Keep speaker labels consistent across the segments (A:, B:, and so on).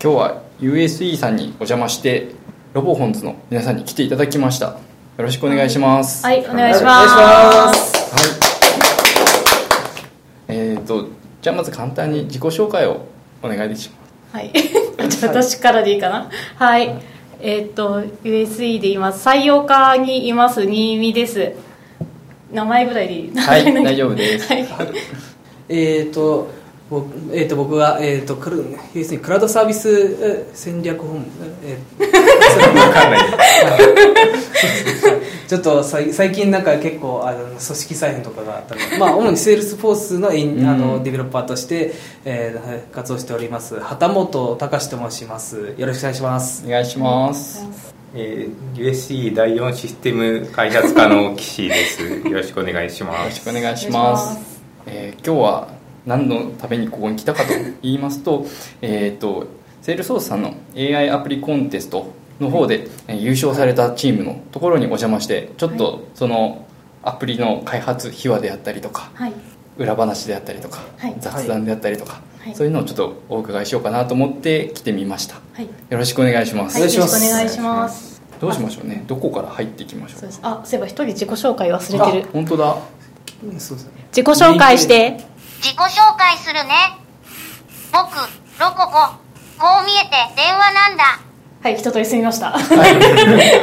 A: 今日は USE さんにお邪魔してロボホンズの皆さんに来ていただきましたよろしくお願いします
B: はい、お願いしま
C: す
B: す。
A: はいえー、とじゃあまず簡単に自己紹介をお願いします
B: はい。じゃあ私からでいいかな。はい。えっ、と、USE でいます。採用課にいます、新見です。名前ぐらいでいい
A: はい 大丈夫です
B: はい。
C: えっ、と僕,、えー、と僕は、えー、とクル要するにクラウドサービスえー戦略本部、えー。
D: わかんない。
C: ちょっとさい最近なんか結構あの組織再編とかがあったので、まあ、主にセールスフォースのインあ
A: う
C: の
A: ん
C: ディベロッパーとして、えー活動しております。旗本隆と申します。よろしくお願いします。
A: お願いします。
D: えー USC 第4システム開発課の岸です。よろしくお願いします。
A: ろしくお願いします。えー今日は何のためにここに来たかと言いますと えっとセールソースさんの AI アプリコンテストの方でえー優勝されたチームのところにお邪魔してちょっとそのアプリの開発秘話であったりとか
B: はい。
A: 裏話であったりとか、
B: はい
A: 雑談であったりとか、
B: はい
A: そういうのをちょっとお伺いしようかなと思って来てみました
B: はい。
A: よろしくお願いします、
B: はい、よろしく
C: お願いします。
A: どうしましょうねどこから入っていきましょう？
B: あ、そういえば一人自己紹介忘れてる。
A: 本当だ
C: うんそうですね
B: 自己紹介して。
E: 自己紹介するね。僕、ロココ。こう見えて電話なんだ。
B: はい、一通り済みました。
C: ありが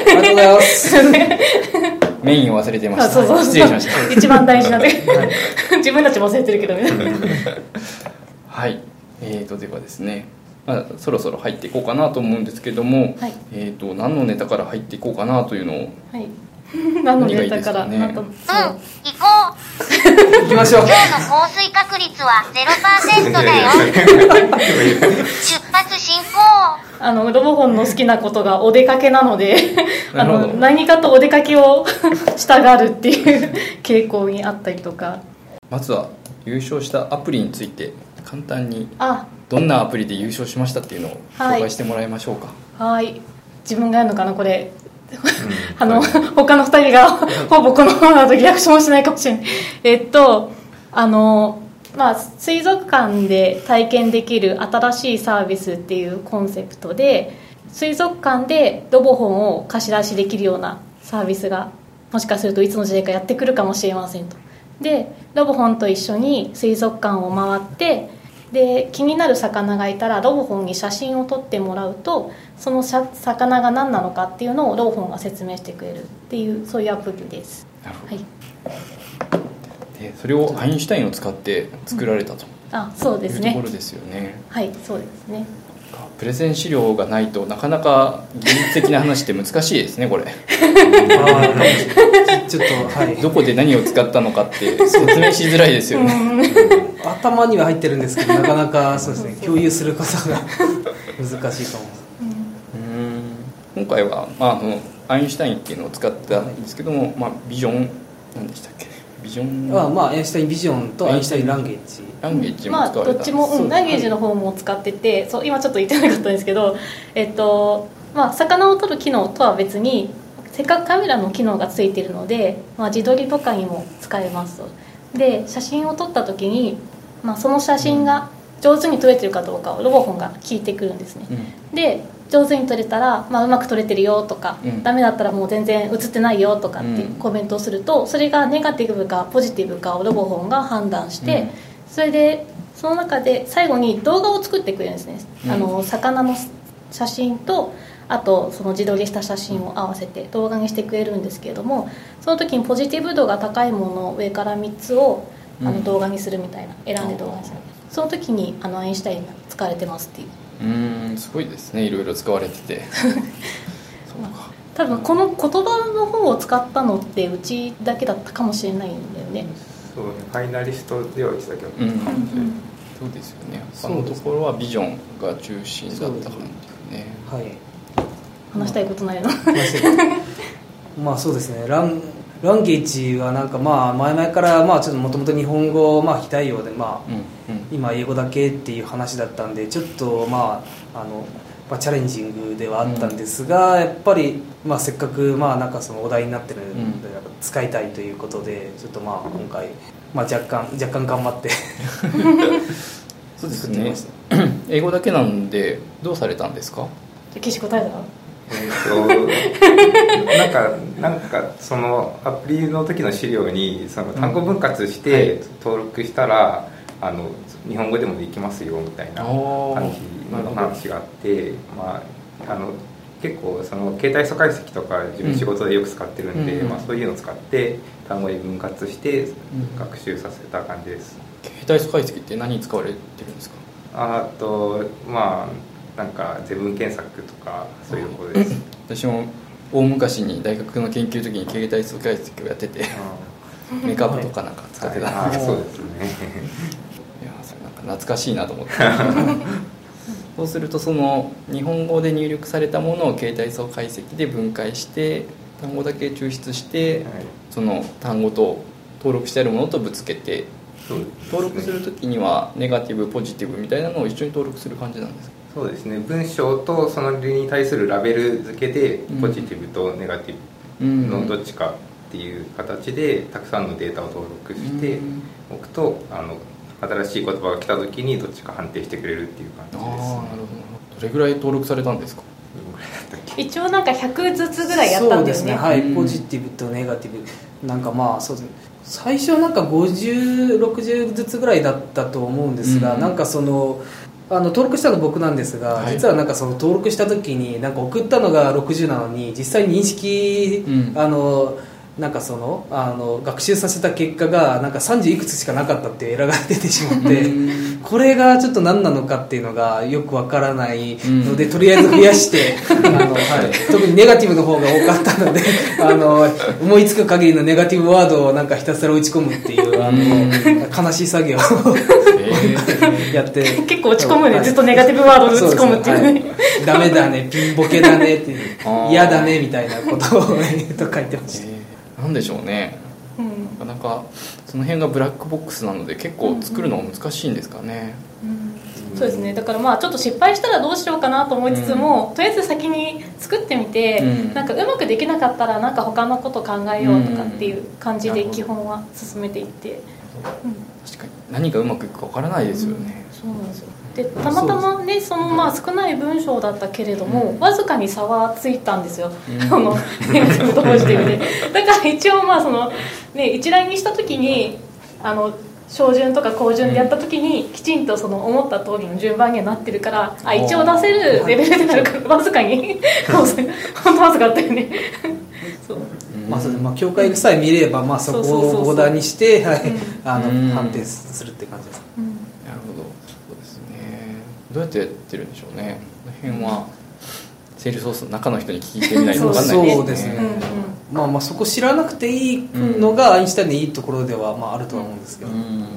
C: とうございます。
A: メインを忘れてました。
B: あそうそうそう。
A: 失礼しました。
B: 一番大事なで自分たちも忘れてるけどね。
A: はい、えー、とではですね、まあ、そろそろ入っていこうかなと思うんですけども、
B: はい。
A: えー、と何のネタから入っていこうかなというのを。
B: はい 何のネタから
A: 何がいいですかね
E: うん、行こう。
C: 行きましょう。
E: 今日の降水確率は0%だよ。出発進行。
B: あのロボホンの好きなことがお出かけなのであの何かとお出かけを したがるっていう傾向にあったりとか。
A: まずは優勝したアプリについて簡単に
B: あ。
A: どんなアプリで優勝しましたっていうのを
B: はい。
A: 紹介してもらいましょうか、
B: はい。自分がやるのかな？これ
D: うん。
B: あの他の2人がほぼこのままだとリアクションもしないかもしれないえっとあのまあ水族館で体験できる新しいサービスっていうコンセプトで水族館でロボホンを貸し出しできるようなサービスがもしかするといつの時代かやってくるかもしれませんと。でロボホンと一緒に水族館を回ってで気になる魚がいたらロボホンに写真を撮ってもらうとそのさ魚が何なのかっていうのをロボホンが説明してくれるっていうそういうアプリです。
A: なるほ
B: はい。
A: どでそれをアインシュタインを使って作られたと。
B: あそうですね。
A: いうところですよね。
B: はいそうですね
A: プレゼン資料がないとなかなか技術的な話って難しいですねこれ。
C: ちょっとはい。
A: どこで何を使ったのかって説明しづらいですよね。
C: 頭には入ってるんですけどなかなかそうですね共有することが難しいかも。
A: うん。今回は、まあ、あのアインシュタインっていうのを使ったんですけども、まあ、ビジョン何でしたっけ？ビジョン？
C: まあまあアインシュタインビジョンとアインシュタインランゲージ
A: ランゲージも
B: まあ
A: 使われた。んです
B: どっちも、うん、ランゲージの方も使っててそう今ちょっと言ってなかったんですけどえっとまあ魚を撮る機能とは別にせっかくカメラの機能がついてるので、まあ、自撮りとかにも使えますと。で写真を撮った時に、まあ、その写真が上手に撮れてるかどうかをロボホンが聞いてくるんですね、
A: うん。
B: で上手に撮れたら、まあ、うまく撮れてるよとか、
A: うん。
B: ダメだったらもう全然映ってないよとかっていう
A: うん。
B: コメントをすると、それがネガティブかポジティブかをロボホンが判断して、
A: うん。
B: それでその中で最後に動画を作ってくれるんですね、
A: うん。
B: あの魚の写真とあとその自撮りした写真を合わせて動画にしてくれるんですけれどもその時にポジティブ度が高いものを上から3つをあ
A: うん。
B: の動画にするみたいな選んで動画にする。その時にあのアインシュタインが使われてますっていう
A: うんすごいですね。いろいろ使われてて。そうか。
B: 多分この言葉の方を使ったのってうちだけだったかもしれないんだよね。
D: そうねファイナリストでは言ってたけど、
A: うん、そうですよね。他のところはビジョンが中心だった感じですね。
C: はい。
B: 話したいことないの。
C: まあそうですね。ランランゲージはなんかまあ前々からまあちょっともともと日本語まあ非対応でまあ今英語だけっていう話だったんでちょっとまああの、まあ、チャレンジングではあったんですが、やっぱり、まあ、せっかくまあなんかそのお題になってるので、
A: うん。
C: なんか使いたいということでちょっとまあ今回、まあ、若干若干頑張って。
A: そうですね。英語だけなんでどうされたんですか？
B: 岸答えたら？
D: えー、となんかなんかそのアプリの時の資料にその単語分割し
A: うんはい。
D: て登録したら、あの日本語でもできますよみたいな感じの話があってまああの結構その携帯素解析とか自分仕事でよく使ってるんで、
A: うん
D: まあ、そういうのを使って単語に分割して
A: ん
D: 学習させた感じです。
A: 携帯素解析って何に使われてるんですか？
D: あとまあなんか全文検索とかそういうところです。
A: 私も大昔に大学の研究の時に携帯素解析をやっててメイクアップとかなんか使ってた。んで
D: あーそうですね。
A: いやそれなんか懐かしいなと思って。そうするとその日本語で入力されたものを携帯素解析で分解して単語だけ抽出して、
D: はい。
A: その単語と登録してあるものとぶつけて登録する時にはネガティブポジティブみたいなのを一緒に登録する感じなんですか？
D: そうですね。文章とそのに対するラベル付けで
A: うん。
D: ポジティブとネガティブのどっちかっていう形でたくさんのデータを登録して
A: うん。
D: おくとあの新しい言葉が来た時にどっちか判定してくれるっていう感じ
A: ああ
D: です
A: なるほど。どれぐらい登録されたんですか？
D: どのぐらいだったっけ？
B: 一応なんか100ずつぐらいやったん
C: ですね。はい、
A: うん
C: ポジティブとネガティブ。なんかまあそうですね。最初なんか5060ずつぐらいだったと思うんですが、
A: うん。
C: なんかそのあの登録したの僕なんですが、
A: はい。
C: 実はなんかその登録した時になんか送ったのが60なのに実際に認識、
A: うん。
C: あのなんかそのあの学習させた結果がなんか30いくつしかなかったっていうエラーが出てしまって、
A: うん。
C: これがちょっと何なのかっていうのがよくわからないので、
A: うん。
C: とりあえず増やして あの、はい、特にネガティブの方が多かったので あの思いつく限りのネガティブワードをなんかひたすら打ち込むっていうあの悲しい作業を
A: え
C: やって
B: 結構落ち込むね。ずっとネガティブワードで打ち込むっていうね。
C: はい。ダメだね ピンボケだねって嫌だねみたいなことをと書いてました。
A: えーなんでしょうね。
B: うん。
A: なかなかその辺がブラックボックスなので結構作るのが難しいんですかね、
B: そうですね。だからまあちょっと失敗したらどうしようかなと思いつつも、とりあえず先に作ってみて、
A: うん。
B: なんかうまくできなかったらなんか他のこと考えようとかっていう感じで基本は進めていって、うん。
A: 確かに。何がうまくいくかわからないですよね、
B: そうなんですよでたまたまねそのまあ少ない文章だったけれども、わずかに差はついたんですよ、
A: うん。
B: あのネガティブとポジティブでだから一応まあその、ね、一覧にした時にあの小順とか高順でやった時にきちんとその思った通りの順番にはなってるからあ一応出せるレベルでなるから わずかに。本当わずかだったよね。そう。
A: うん。
C: まあまあ、境界さえ見れば、まあ、そこ
B: そうそうそうそう。
C: をボーダーにして、はい。
B: うん。
C: あの
A: うん。
C: 判定するって感じです
B: うん
A: なるほどそうですねどうやってやってるんでしょうね。この辺はセールソースの中の人に聞いてみないと分かんない
C: そうですね。
B: うんうん。
C: まあまあそこ知らなくていいのがアインシュタインのいいところではまああるとは思うんですけど、
A: うん。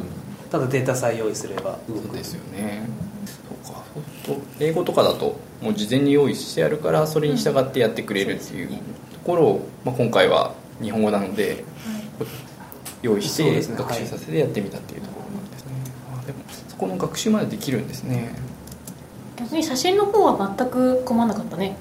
C: ただデータさえ用意すれば動く。
A: そうですよね。そうか。そう英語とかだともう事前に用意してあるからそれに従ってやってくれるっていうところを、まあ、今回は日本語なので用意して学習させてやってみたっていうところなんですね、あでもそこの学習までできるんですね
B: 逆に写真の方は全く困らなかったね。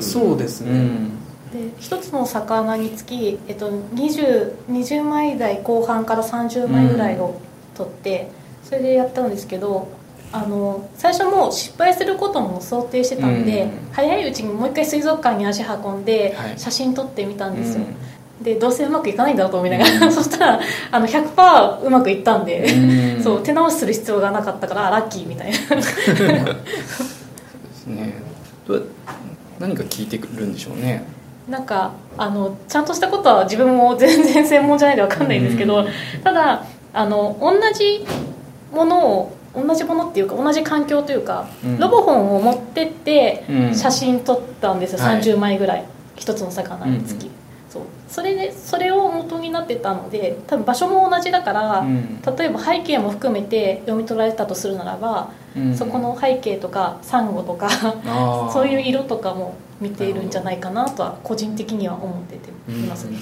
C: そうですね、
A: うん。
B: で一つの魚につき、えっと、20, 20枚台後半から30枚ぐらいを取って、それでやったんですけどあの最初もう失敗することも想定してたんで、
A: うん。
B: 早いうちにもう一回水族館に足運んで
A: はい。
B: 写真撮ってみたんですよ、
A: うん
B: でどうせうまくいかないんだと思いながら、そしたらあの100%うまくいったんで、
A: うん。
B: そう手直しする必要がなかったからあラッキーみたいな。
A: ですね。どうや何か聞いてくるんでしょうね。
B: なんかあのちゃんとしたことは自分も全然専門じゃないで分かんないんですけど、
A: うん。
B: ただあの同じものを同じものっていうか同じ環境というか、
A: うん。
B: ロボホンを持ってって
A: うん。
B: 写真撮ったんですよ、
A: はい。
B: 30枚ぐらい。一つの魚につき、
A: うん
B: そう。それでそれを元になってたので多分場所も同じだから、
A: うん。
B: 例えば背景も含めて読み取られたとするならば、
A: うん。
B: そこの背景とかサンゴとか そういう色とかも見ているんじゃないかなとは個人的には思ってていますね、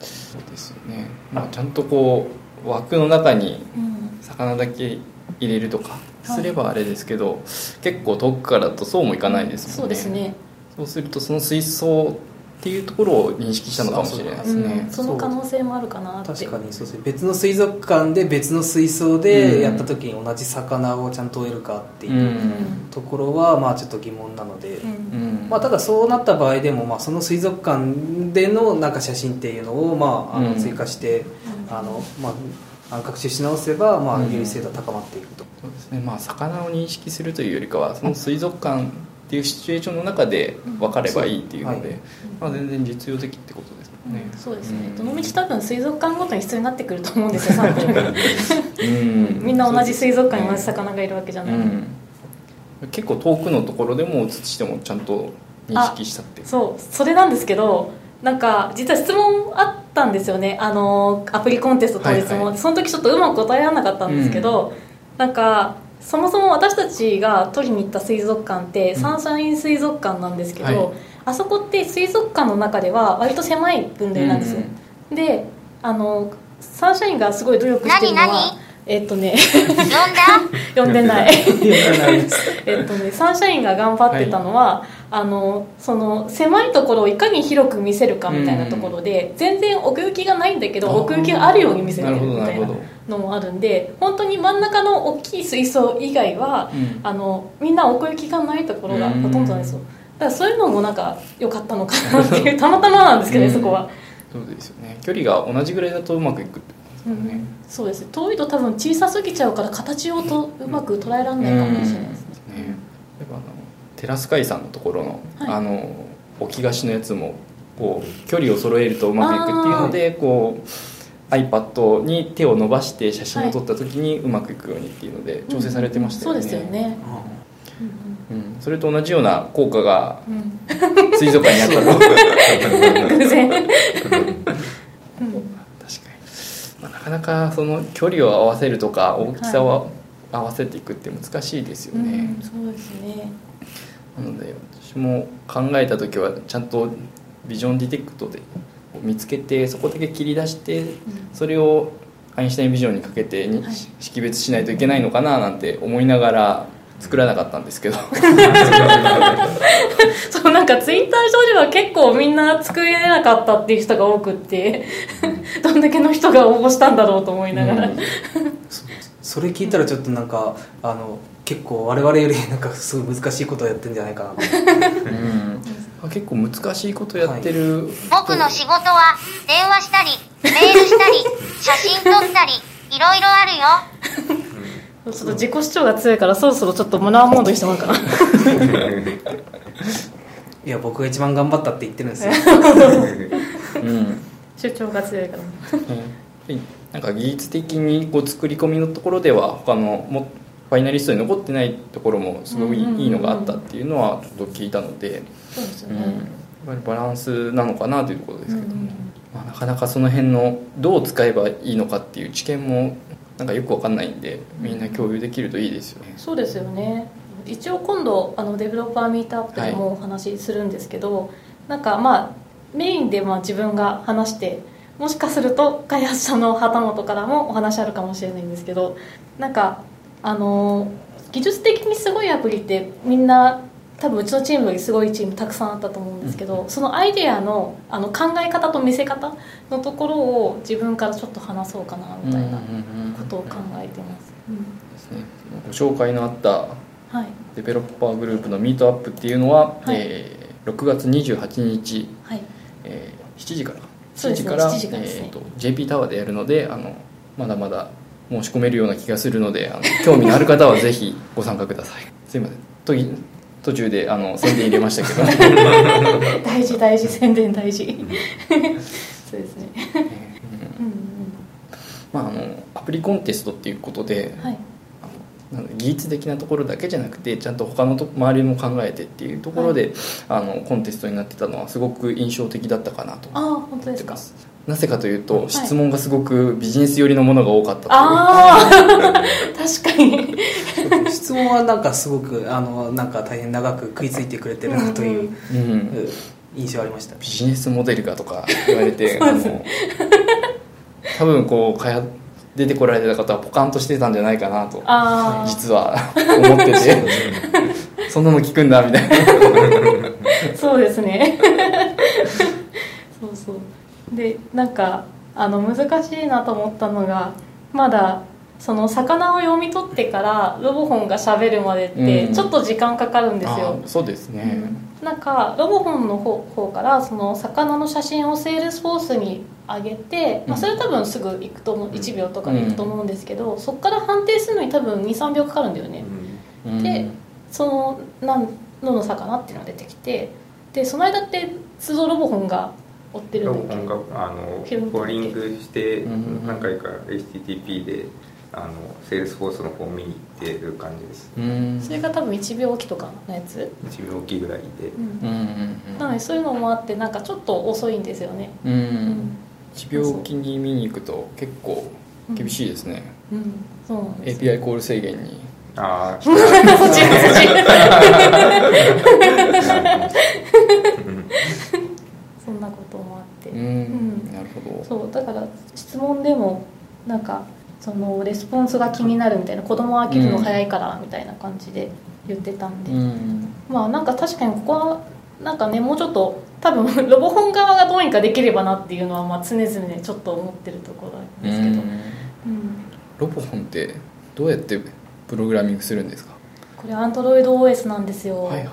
A: そうですよね、まあ、ちゃんとこう枠の中に
B: うん。
A: 魚だけ入れるとかすればあれですけど、結構遠くからだとそうもいかないですもんね。
B: そうですね。
A: そうするとその水槽っていうところを認識したのかもしれないですね。
B: うん、その可能性もあるかなって。
C: 確かにそうです。ね別の水族館で別の水槽でやった時に同じ魚をちゃんと追えるかっていううん。ところはまあちょっと疑問なので、
B: うん。
A: うん。
C: まあ、ただそうなった場合でも、まあ、その水族館でのなんか写真っていうのを、まあ、あの
A: うん
C: 追加して、あのまあ、学習し直せば、まあ、
A: うん。
C: 優位性が高まっていくと、
A: そうですね。まあ魚を認識するというよりかはその水族館っていうシチュエーションの中で分かればいいっていうので、
C: はい。
A: まあ、全然実用的ってことです
B: うん
A: ね、
B: そうですね、
A: ん。
B: どの道多分水族館ごとに必要になってくると思うんですよ サンプルが
A: うん。
B: みんな同じ水族館に同じ魚がいるわけじゃない、
A: うん。結構遠くのところでも写してもちゃんと認識したって
B: そう。それなんですけどなんか実は質問あったんですよね。あのアプリコンテスト当日も、
A: はいはい。
B: その時ちょっとうまく答えられなかったんですけど、なんかそもそも私たちが取りに行った水族館って
A: うん。
B: サンシャイン水族館なんですけど、
A: はい。
B: あそこって水族館の中では割と狭い分類なんですよ、であのサンシャインがすごい努力してるのは
E: 何何？
B: えっとね
E: 呼んだ？
B: 読んでない。
C: いやない。で す
B: えっとね、サンシャインが頑張ってたのは、あのその狭いところをいかに広く見せるかみたいなところで、全然奥行きがないんだけど奥行きがあるように見せてるみたいなのもあるんで本当に真ん中の大きい水槽以外は、
A: うん。
B: あのみんな奥行きがないところがほとんどなんですよ。だからそういうのもなんか良かったのかなっていう たまたまなんですけどね、
A: うん。
B: そこは。
A: そうですよね。距離が同じぐらいだとうまくいくってことですよね、
B: そうです。遠いと多分小さすぎちゃうから形をとうまく捉えられないかもしれないですね、
A: ね、テラス海さんのところの,、
B: はい。
A: あの置き菓子のやつもこう距離を揃えるとうまくいくっていうのでこう iPad に手を伸ばして写真を撮った時にうまくいくようにっていうので調整されてましたよね、
B: そうですよね、
A: うん、それと同じような効果が
B: うん。
A: 水族館にあったと
B: うん、偶然。
A: 確かに、まあ、なかなかその距離を合わせるとか大きさを合わせていくって難しいですよね、
B: うん、そうですね
A: なので私も考えた時はちゃんとビジョンディテクトで見つけてそこだけ切り出してそれをアインシュタインビジョンにかけてに
B: はい。
A: 識別しないといけないのかななんて思いながら作らなかったんですけど。
B: そうなんかツイッター上では結構みんな作れなかったっていう人が多くってどんだけの人が応募したんだろうと思いながら、
A: うん。
C: それ聞いたらちょっとなんかあの結構我々よりなんかすごい難しいことをやってるんじゃないかなと。
A: うん。結構難しいことやってる。人、
E: 僕の仕事は電話したりメールしたり写真撮ったりいろいろあるよ。
B: ちょっと自己主張が強いからそろそろちょっとマナーモードにしてもらおうかな。い
C: や僕が一番頑張ったって言ってるんですよ。
A: うん。
B: 主張が強いから。
A: うんなんか技術的にこう作り込みのところでは他のもファイナリストに残ってないところもすごいいいのがあったっていうのはちょっと聞いたので、バランスなのかなというところですけども、
B: うん。
A: まあ、なかなかその辺のどう使えばいいのかっていう知見もなんかよくわかんないんでみんな共有できるといいですよね。
B: そうですよね。一応今度あのデベロッパーミートアップでもお話しするんですけど、なんかまあメインでまあ自分が話してもしかすると開発者の旗本からもお話あるかもしれないんですけどなんかあの技術的にすごいアプリってみんな多分うちのチームよりすごいチームたくさんあったと思うんですけど、そのアイデアのあの考え方と見せ方のところを自分からちょっと話そうかなみたいなことを考えてます、うん。
A: ですね。ご紹介のあった
B: はい。
A: デベロッパーグループのミートアップっていうのは、
B: はい。
A: えー6月28日、
B: はい。
A: えー7時から
B: そうですね
A: 7
B: 7時からですね。
A: えーと JP タワーでやるのであのまだまだ申し込めるような気がするのであの興味のある方はぜひご参加ください。すいません。とぎ途中であの宣伝入れましたけど。
B: 大事大事宣伝大事。そうですね。うんうん。
A: まあ、あのアプリコンテストっていうことで、
B: はい
A: 技術的なところだけじゃなくてちゃんと他のと周りも考えてっていうところで、あのコンテストになってたのはすごく印象的だったかなと。
B: ああ本当ですか？
A: 思ってますなぜかというと、
B: い。
A: 質問がすごくビジネス寄りのものが多かったという。
B: ああ 確かに。
C: 質問はなんかすごくあのなんか大変長く食いついてくれてるなという、
A: うん。
C: うん印象ありました。
A: ビジネスモデルがとか言われてあの多分こう開発出てこられた方はポカンとしてたんじゃないかなと実は。思ってて。そんなの聞くんだみたいな。
B: そうですね。でなんかあの難しいなと思ったのがまだその魚を読み取ってからロボホンがしゃべるまでって
A: うん。
B: ちょっと時間かかるんですよ、
A: あそうですね、
B: なんかロボホンの方方からその魚の写真をセールスフォースに上げて、まあ、それ多分すぐ行くと思う1秒とかで行くと思うんですけど、そこから判定するのに多分23秒かかるんだよね、
A: うん。
B: でその何どの魚っていうのが出てきてでその間って通常ロボホンが追ってる
D: ロ
B: んだっけ？
D: ボコンがあのボーリングして
A: うん。
D: 何回か HTTP であのセールスフォースの方を見に行ってる感じです。
A: うん。
B: それが多分1秒おきとかのやつ、
D: 1秒おきぐらいで。
B: うん。なのでそういうのもあってなんかちょっと遅いんですよね。
A: うん。う
B: うんん
A: 1秒おきに見に行くと結構厳しいですね、
B: うんそうなんです。
A: API コール制限に。
D: ああ
B: そっちそっちそんなこともあって。
A: うん、
B: うん
A: なるほど。
B: そうだから質問でもなんかそのレスポンスが気になるみたいな子供は飽きるの早いからみたいな感じで言ってたんで、
A: うん。
B: まあなんか確かにここはなんかねもうちょっと多分ロボ本側がどうにかできればなっていうのはまあ常々ちょっと思ってるところなんですけど、
A: うん。
B: うん
A: ロボホンってどうやってプログラミングするんですか？
B: これ AndroidOS なんですよ、
A: はいはい。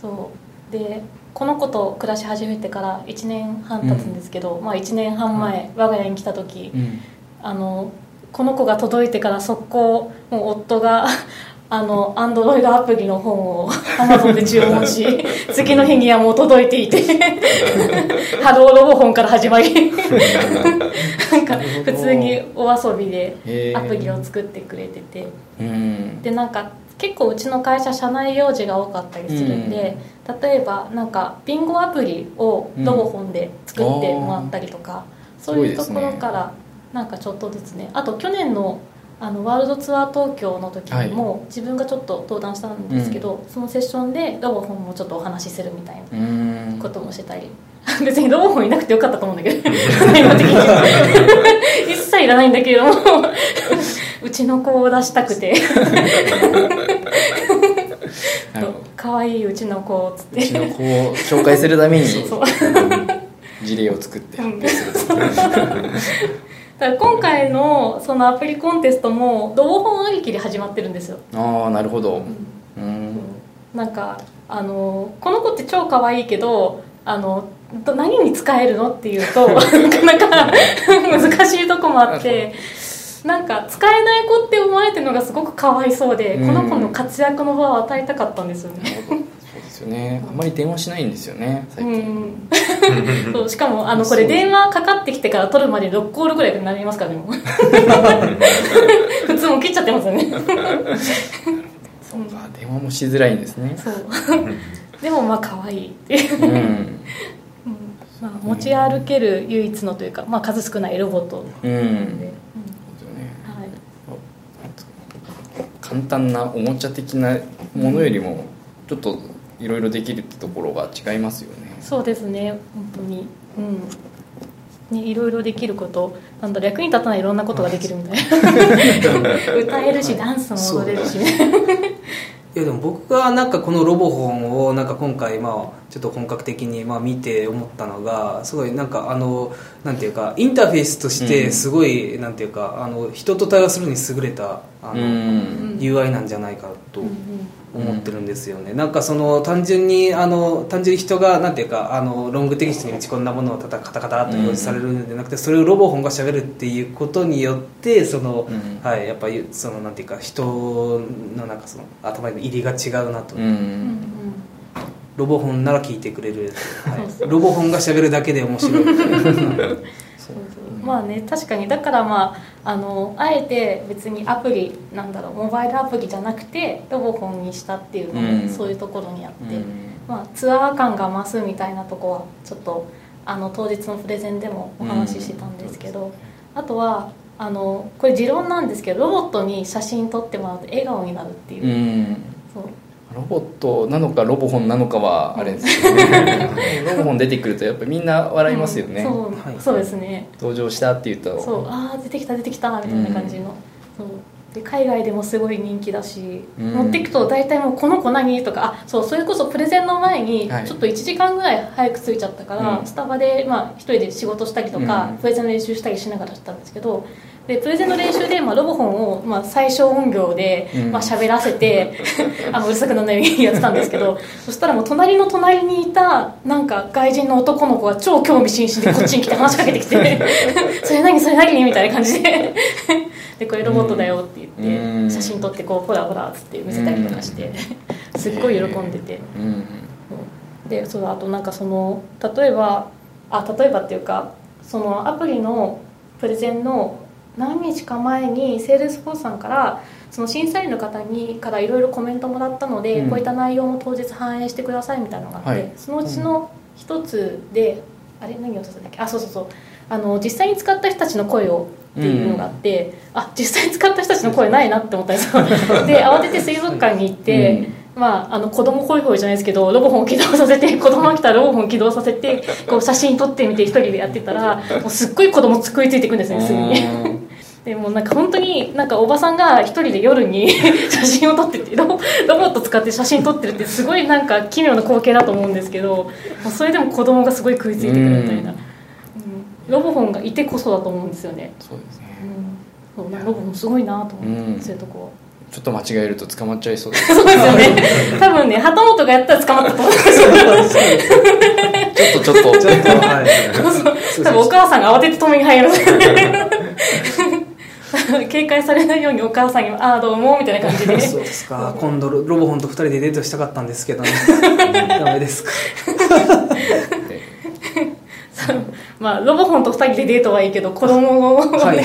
B: そう。でこの子と暮らし始めてから1年半経つんですけど、まあ1年半前、我が家に来た時、
A: うん。
B: あのこの子が届いてから速攻もう夫があのアンドロイドアプリの本を Amazon で注文し 次の日にはもう届いていて ハローロボ本から始まり。なんか普通にお遊びでアプリを作ってくれてて。
A: うん。
B: でなんか結構うちの会社社内用事が多かったりするんで、例えばなんかビンゴアプリをロボ本で作ってもらったりとか、そういうところからなんかちょっとずつね。あと去年のあのワールドツアー東京の時にも自分がちょっと登壇したんですけど、そのセッションでロボ本もちょっとお話しするみたいな
A: うん。
B: こともしてたり。別にロボ本いなくてよかったと思うんだけど今的に。一切いらないんだけれどもうちの子を出したくて。可愛いうちの子をつって。
A: うちの子を紹介するために事例を作って
B: うん だから今回のそのアプリコンテストもロボ本ありきで始まってるんですよ。
A: ああなるほど。うん。
B: なんかあのこの子って超可愛いけどあのど何に使えるのっていうと なかなか難しいとこもあってなんか使えない子って思われてるのがすごくかわいそうで、
A: うん。
B: この子の活躍の場を与えたかったんですよね
A: よね。あんまり電話しないんですよね最
B: う
A: 近
B: ん。そうしかもあのこれ電話かかってきてから取るまで6コールぐらいになりますからねもう。普通も切っちゃってますよね。
A: そうか電話もしづらいんですね。
B: そう。でもまあ可愛いっていう。
A: うん。
B: うん。まあ、持ち歩ける唯一のというか、まあ、数少ないロボット。
A: ううですよね。
B: はい、
A: 簡単なおもちゃ的なものよりもちょっといろいろできるってところが違いますよね。
B: そうですね。本当に。うん。ねいろいろできること。なんだ役に立たないいろんなことができるみたいな。歌えるしダンスも踊れるし。ね。
C: いやでも僕がなんかこのロボ本をなんか今回まあちょっと本格的にまあ見て思ったのがすごいなんかあのなんていうかインターフェースとしてすごいなんていうかあの人と対話するに優れたあ
A: う
C: の
A: ん。
C: UI なんじゃないかと
B: うんうん
C: 思ってるんですよね、なんかその単純にあの単純に人がなんていうかあのロングテキストに打ち込んだものをただカタカタっと表示されるんじゃなくて、それをロボ本がしゃべるっていうことによってその、
A: うん。
C: はいやっぱりそのなんていうか人のなんかその頭の入りが違うなと、
A: うん。
B: うんうん
C: ロボ本なら聞いてくれる、はい、ロボ本がしゃべるだけで面白い。
B: そうまあね確かに。だからまああのあえて別にアプリなんだろうモバイルアプリじゃなくてロボホンにしたっていうの
A: うん。
B: もそういうところにあって、
A: うん。
B: まあ、ツアー感が増すみたいなとこはちょっとあの当日のプレゼンでもお話ししてたんですけど、あとはあのこれ持論なんですけどロボットに写真撮ってもらうと笑顔になるっていう
A: ロボットなのかロボホンなのかはあれですけどね。ロボホン出てくるとやっぱりみんな笑いますよね、
B: うんそう
C: はい。
B: そうですね。
A: 登場したって言うと。
B: そうああ出てきた出てきたみたいな感じの、そう。で海外でもすごい人気だし、
A: うん。
B: 持っていくと大体もうこの子何とかあそうそれこそプレゼンの前に
A: はい。
B: ちょっと1時間ぐらい早く着いちゃったから、
A: うん。
B: スタバで、まあ、一人で仕事したりとか、
A: うん。
B: プレゼンの練習したりしながらしたんですけどでプレゼンの練習で、まあ、ロボホンを、まあ、最小音量で、
A: うん。
B: まあ喋らせて あのうるさくならないようにやってたんですけど そしたらもう隣の隣にいたなんか外人の男の子が超興味津々でこっちに来て話しかけてきて「それ何それ何?」みたいな感じで。でこれロボットだよって言って、
A: うん。
B: 写真撮ってこうほらほらっつって見せたりとかして、すっごい喜んでて。
A: うん
B: でそうだあとなんかその例えばあ例えばっていうかそのアプリのプレゼンの何日か前にセールスフォースさんからその審査員の方にからいろいろコメントもらったので、
A: うん。
B: こういった内容も当日反映してくださいみたいなのがあって、
A: はい。
B: そのうちの一つで、あれ？何をさせたっけ？あそうそうそう。あの実際に使った人たちの声をっていうのがあって、あ実際に使った人たちの声ないなって思ったんですよ。で慌てて水族館に行って、まあ、あの子供ホイホイじゃないですけどロボホンを起動させて 子供が来たらロボホンを起動させてこう写真撮ってみて一人でやってたらもうすっごい子供作りついていくんですねすぐにでもうなんか本当になんかおばさんが一人で夜に 写真を撮っててロボロボット使って写真撮ってるってすごいなんか奇妙な光景だと思うんですけどそれでも子供がすごい食いついてくるみたいな、うん。ロボホンがいてこそだと思うんですよね、
A: そうですね。
B: うん、そうなロボホンすごいなと思って、
A: うん
B: そういうとこ
A: ちょっと間違えると捕まっちゃいそうです。
B: そうですよね。多分ね旗本がやったら捕まったと思うんですよ
A: ちょっとちょっと。
C: ちょっとはい。
B: 多分お母さんが慌てて止めに入る 警戒されないようにお母さんにも「ああどうも」みたいな感じで。
C: そうですか。今度ロロボホンと2人でデートしたかったんですけどね。ダメですか。
B: まあロボホンと2人でデートはいいけど子供を、
C: はい。
B: ね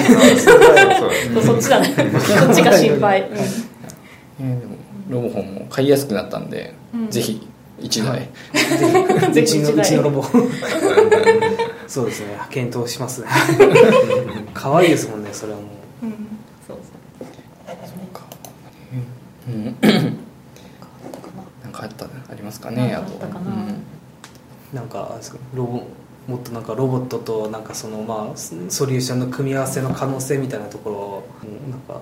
D: そ
B: っちだね。そっちが心配、うん。
A: えーでもロボホンも買いやすくなったんで、
B: うん。
A: ぜひ一台、
B: ぜ
C: うちのう
B: ひ一台
C: ちのロボ。そうですね。検討しますね。可愛いですもんねそれはもう
B: うんそう。
A: そうか。うん。なんかあったありますかね
B: あ
A: あと。
B: な
C: なんかあれですかロボもっとなんかロボットとなんかそのまあソリューションの組み合わせの可能性みたいなところなんか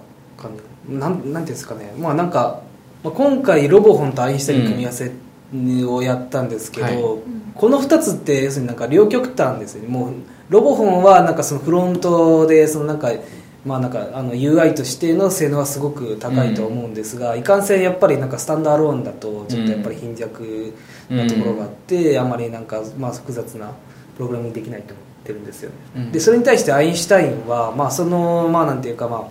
C: なんなんていうんですかね。まあなんか、まあ、今回ロボホンとアインシュタインの組み合わせをやったんですけど、
A: はい。
C: この2つって要するになんか両極端ですよね。もうロボホンはなんかそのフロントでそのなんかまあなんかあの UI としての性能はすごく高いと思うんですが、いかんせんやっぱりなんかスタンドアローンだとちょっとやっぱり貧弱なところがあって、あまりなんかまあ複雑なプログラミングできないと思ってるんですよね、
A: うん。
C: でそれに対してアインシュタインはまあそのまあなんていうかま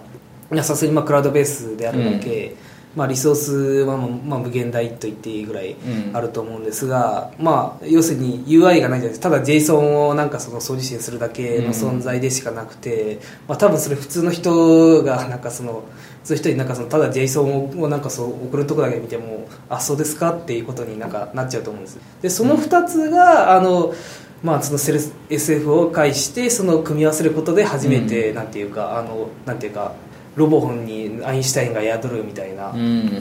C: あいやさすがにまあクラウドベースであるだけ、まあ、リソースはまあまあ無限大と言っていいぐらい
A: うん。
C: あると思うんですが、まあ、要するに UI がないじゃないですか。ただ JSON をなんかその送受信するだけの存在でしかなくて、まあ、多分それ普通の人がなんかその普通の人になんかそのただ JSON をなんかそう送るとこだけ見てもあそうですかっていうことになんかなっちゃうと思うんです。でその2つがあのまあ、そのセルス SF を介してその組み合わせることで初めて、なんていうかあのなんていうかロボホンにアインシュタインが宿るみたいな、
A: うん。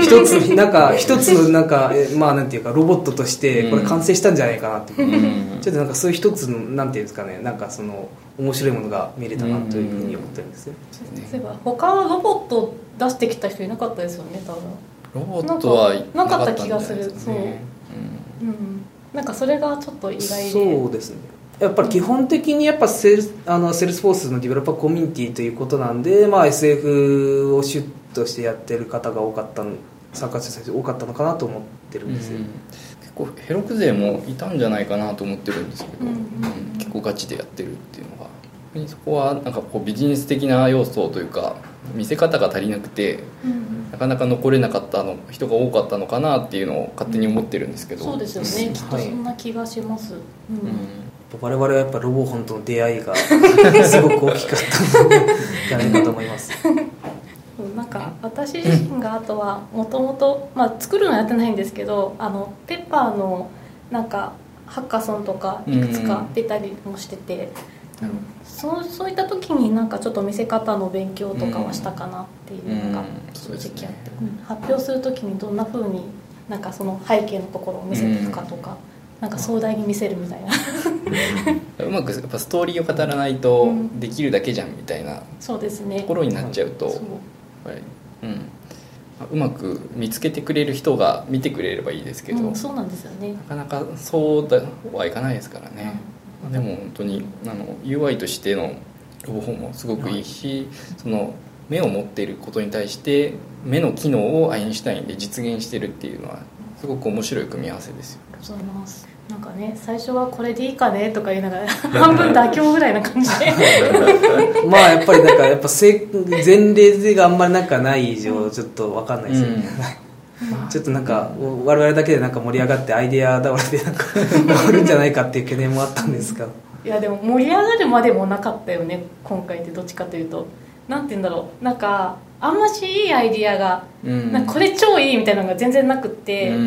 C: 一つになんか一つのなんかえまあなんていうかロボットとしてこれ完成したんじゃないかなっていう、
A: うん。
C: ちょっとなんかそういう一つのなんていうんですかねなんかその面白いものが見れたなというふうに思ってるんですよ、
B: そういえば他ロボット出してきた人いなかったですよね多分。
A: ロボットは
B: なんかなかった
A: んじゃないですかね
B: うん。なんかそれがちょっと意外で。
C: そうですねやっぱり基本的にやっぱセールスあのセールスフォースのディベロッパーコミュニティということなんで、まあ、SF をシュッとしてやってる方が多かったの参加者多かったのかなと思ってる
A: うんん
C: ですよ、
A: 結構ヘロク勢もいたんじゃないかなと思ってるんですけど、
B: うんうん。
A: うん結構ガチでやってるっていうのが。そこはなんかこうビジネス的な要素というか見せ方が足りなくて
B: うん
A: なかなか残れなかったの人が多かったのかなっていうのを勝手に思ってるんですけど。
B: そうですよねきっとそんな気がします、うん。
A: うん
C: 我々はやっぱロボホンとの出会いが すごく大きかったんじゃないかと思います。
B: うんなんか私自身があとはもともと作るのはやってないんですけどあのペッパーのなんかハッカソンとかいくつか出たりもしてて、
A: なる
B: そうそういった時になんかちょっと見せ方の勉強とかはしたかなっていうのが
A: うん
B: 正直あって、うん。発表する時にどんな風になんかその背景のところを見せていくかとか、なんか壮大に見せるみたいな。
A: うまくやっぱストーリーを語らないと
B: うん。
A: できるだけじゃんみたいな
B: そうですね。
A: ところになっちゃうと、
B: そう。
A: ん。うまく見つけてくれる人が見てくれればいいですけど、
B: うん、そうなんですよね。
A: なかなかそうだはいかないですからね、でも本当にあの UI としてのロボホンもすごくいいし、その目を持っていることに対して目の機能をアインシュタインで実現してるっていうのはすごく面白い組み合わせですよ。
B: ありがとうございますなんかね最初はこれでいいかねとか言いながら半分妥協ぐらいな感じ。で
C: まあやっぱりなんかやっぱせ前例があんまりなんかない以上ちょっと分かんないですよね、ちょっとなんか我々だけでなんか盛り上がってアイデア倒れでなんか 終わるんじゃないかっていう懸念もあったんですが。
B: いやでも盛り上がるまでもなかったよね今回ってどっちかというと。なんて言うんだろう。なんかあんましいいアイディアが、
A: うん。
B: これ超いいみたいなのが全然なくって、
A: う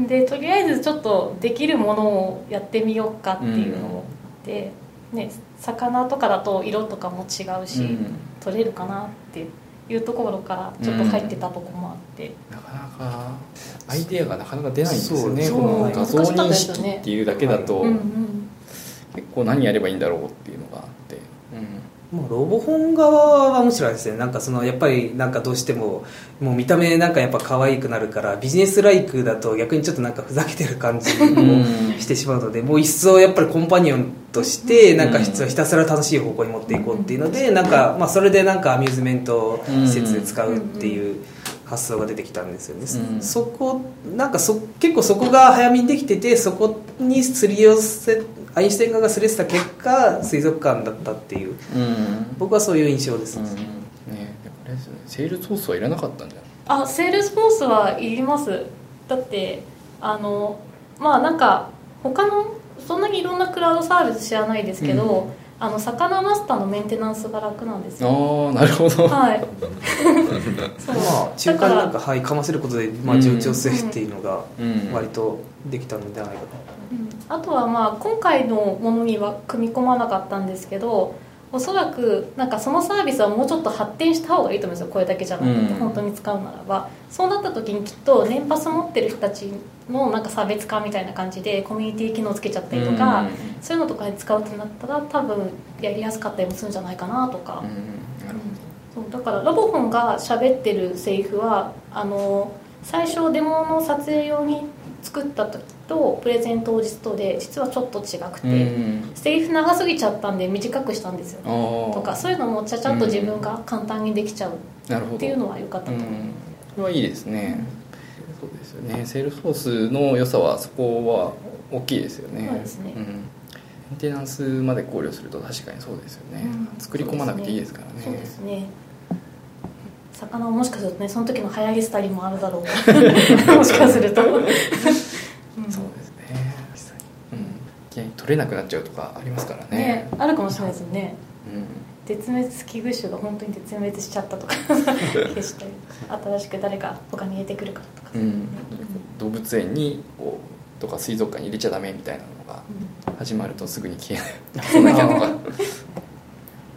A: ん。
B: でとりあえずちょっとできるものをやってみようかっていうのを、で、ね、魚とかだと色とかも違うし、
A: うん。
B: 取れるかなっていうところからちょっと入ってたとこもあって、
A: なかなかアイデアがなかなか出ないんですよねこの画像認識っていうだけだと、結構何やればいいんだろうっていうのがあって、うん
C: もうロボ本側はむしろですね。なんかそのやっぱりなんかどうしてももう見た目なんかやっぱ可愛くなるからビジネスライクだと逆にちょっとなんかふざけてる感じをしてしまうのでもう一層やっぱりコンパニオンとしてなんかひたひたすら楽しい方向に持っていこうっていうのでなんかまあそれでなんかアミューズメント施設で使うっていう発想が出てきたんですよね、
A: うん。
C: そこなんかそ結構そこが早めにできててそこにすり寄せアインシュタイン側がすれてた結果水族館だったっていう。
A: うん。
C: 僕はそういう印象です、
A: うん。ねあれですよね。セールスフォースはいらなかったんじゃない
B: あセールスフォースはいります。だってあのまあなんか他のそんなにいろんなクラウドサービス知らないですけど、あの魚マスターのメンテナンスが楽なんですよ。
A: ああなるほど、
B: はい。そ う
C: まあ中間になんかはいかませることで、まあ、
A: うん。
C: 柔軟性っていうのが
A: うん。
C: 割とできたのではないかと、
B: うんあとはまあ今回のものには組み込まなかったんですけどおそらくなんかそのサービスはもうちょっと発展した方がいいと思うんですよ。これだけじゃなくて、
A: うん。
B: 本当に使うならば。そうなった時にきっと年パス持ってる人たちのなんか差別化みたいな感じでコミュニティ機能つけちゃったりとか、
A: うん。
B: そういうのとかに使うってなったら多分やりやすかったりもするんじゃないかなとか、
A: うん。
B: そう。だからロボホンが喋ってるセリフはあの最初デモの撮影用に作った時とプレゼン当日とで実はちょっと違くて、
A: うん。
B: セリフ長すぎちゃったんで短くしたんですよとかそういうのもちゃちゃっと自分が簡単にできちゃうっていうのは良かったと思う、
A: うん。それはいいですね。そうですよね。セールスフォースの良さはそこは大きいですよね。
B: そうですね。
A: ん、メンテナンスまで考慮すると確かにそうですよね、
B: うん。
A: 作り込まなくていいですからね。
B: そうですね魚はもしかするとねその時の流行り廃りもあるだろう もしかすると、うん。
A: そうですね。実際に、うん、いきなり取れなくなっちゃうとかありますからね。
B: ねあるかもしれないですよね。
A: うん。
B: 絶滅危惧種が本当に絶滅しちゃったとか。消したり新しく誰か他に入れてくるからとか、
A: うん、動物園にこうとか水族館に入れちゃダメみたいなのが始まるとすぐに消え ないそんなのが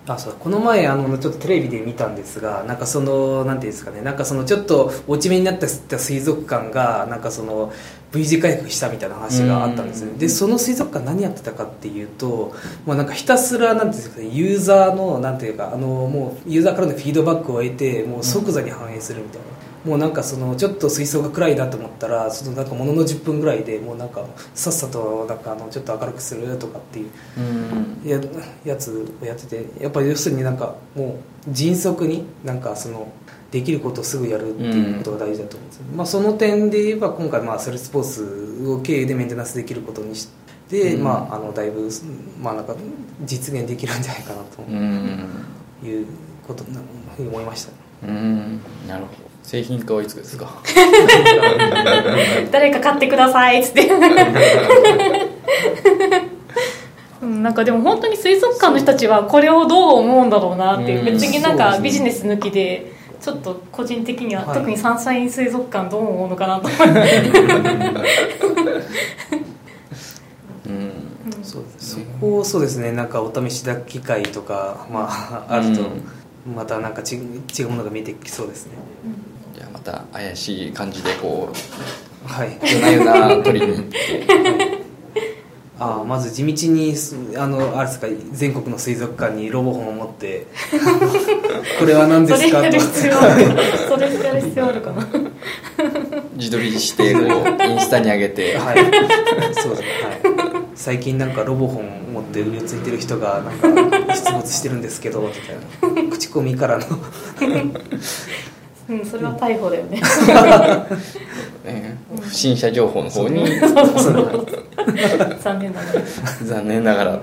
C: あそうこの前あのちょっとテレビで見たんですがなんかそのなんていうんですかねなんかそのちょっと落ち目になった水族館がなんかその V 字回復したみたいな話があったんです
A: うん。
C: でその水族館何やってたかっていうと、まあ、なんかひたすらなんていうんですかねユーザーのなんていうかあのもうユーザーからのフィードバックを得てもう即座に反映するみたいな、もうなんかそのちょっと水槽が暗いなと思ったらそのなんかものの10分ぐらいでもうなんかさっさとなんかあのちょっと明るくするとかっていう
A: うん。
C: ややつをやっててやっぱり要するになんかもう迅速になんかそのできることをすぐやるっていうことが大事だと思うんですよ、まあ、その点で言えば今回まあセルスポースを経由でメンテナンスできることにして、
A: うん。
C: まあ、あのだいぶ、まあ、なんか実現できるんじゃないかな
A: うん。
C: ということなふうに思いました。
A: うん。なるほど。製品化はいつですか？
B: 誰か買ってくださいっつって。うん。なんかでも本当に水族館の人たちはこれをどう思うんだろうなっていう
A: うん。
B: 別になんかビジネス抜きでちょっと個人的には、
C: はい。
B: 特にサンシャイン水族館どう思うのかなと思って
A: うん。
C: そうそこをそうですねなんかお試しだ機会とか、まあ、あるとまたなんかち違うものが見えてきそうですね。
A: じゃあまた怪しい感じでこう
C: はい。
A: 夜な夜な取りに行って。
C: あ あまず地道にすあのあれですか全国の水族館にロボホンを持って これは何ですかと。
B: それやる必要あるかな
A: 自撮りしてこうインスタに上げて。
C: はい。そうです。ねはい。最近なんかロボホン持ってうついてる人がなんか出没してるんですけどみたいな。口コミからの。
B: うんそれは逮捕だよね。
A: ね不審者情報の方に。
B: 残念ながら。
A: 残念ながら
B: う。ん。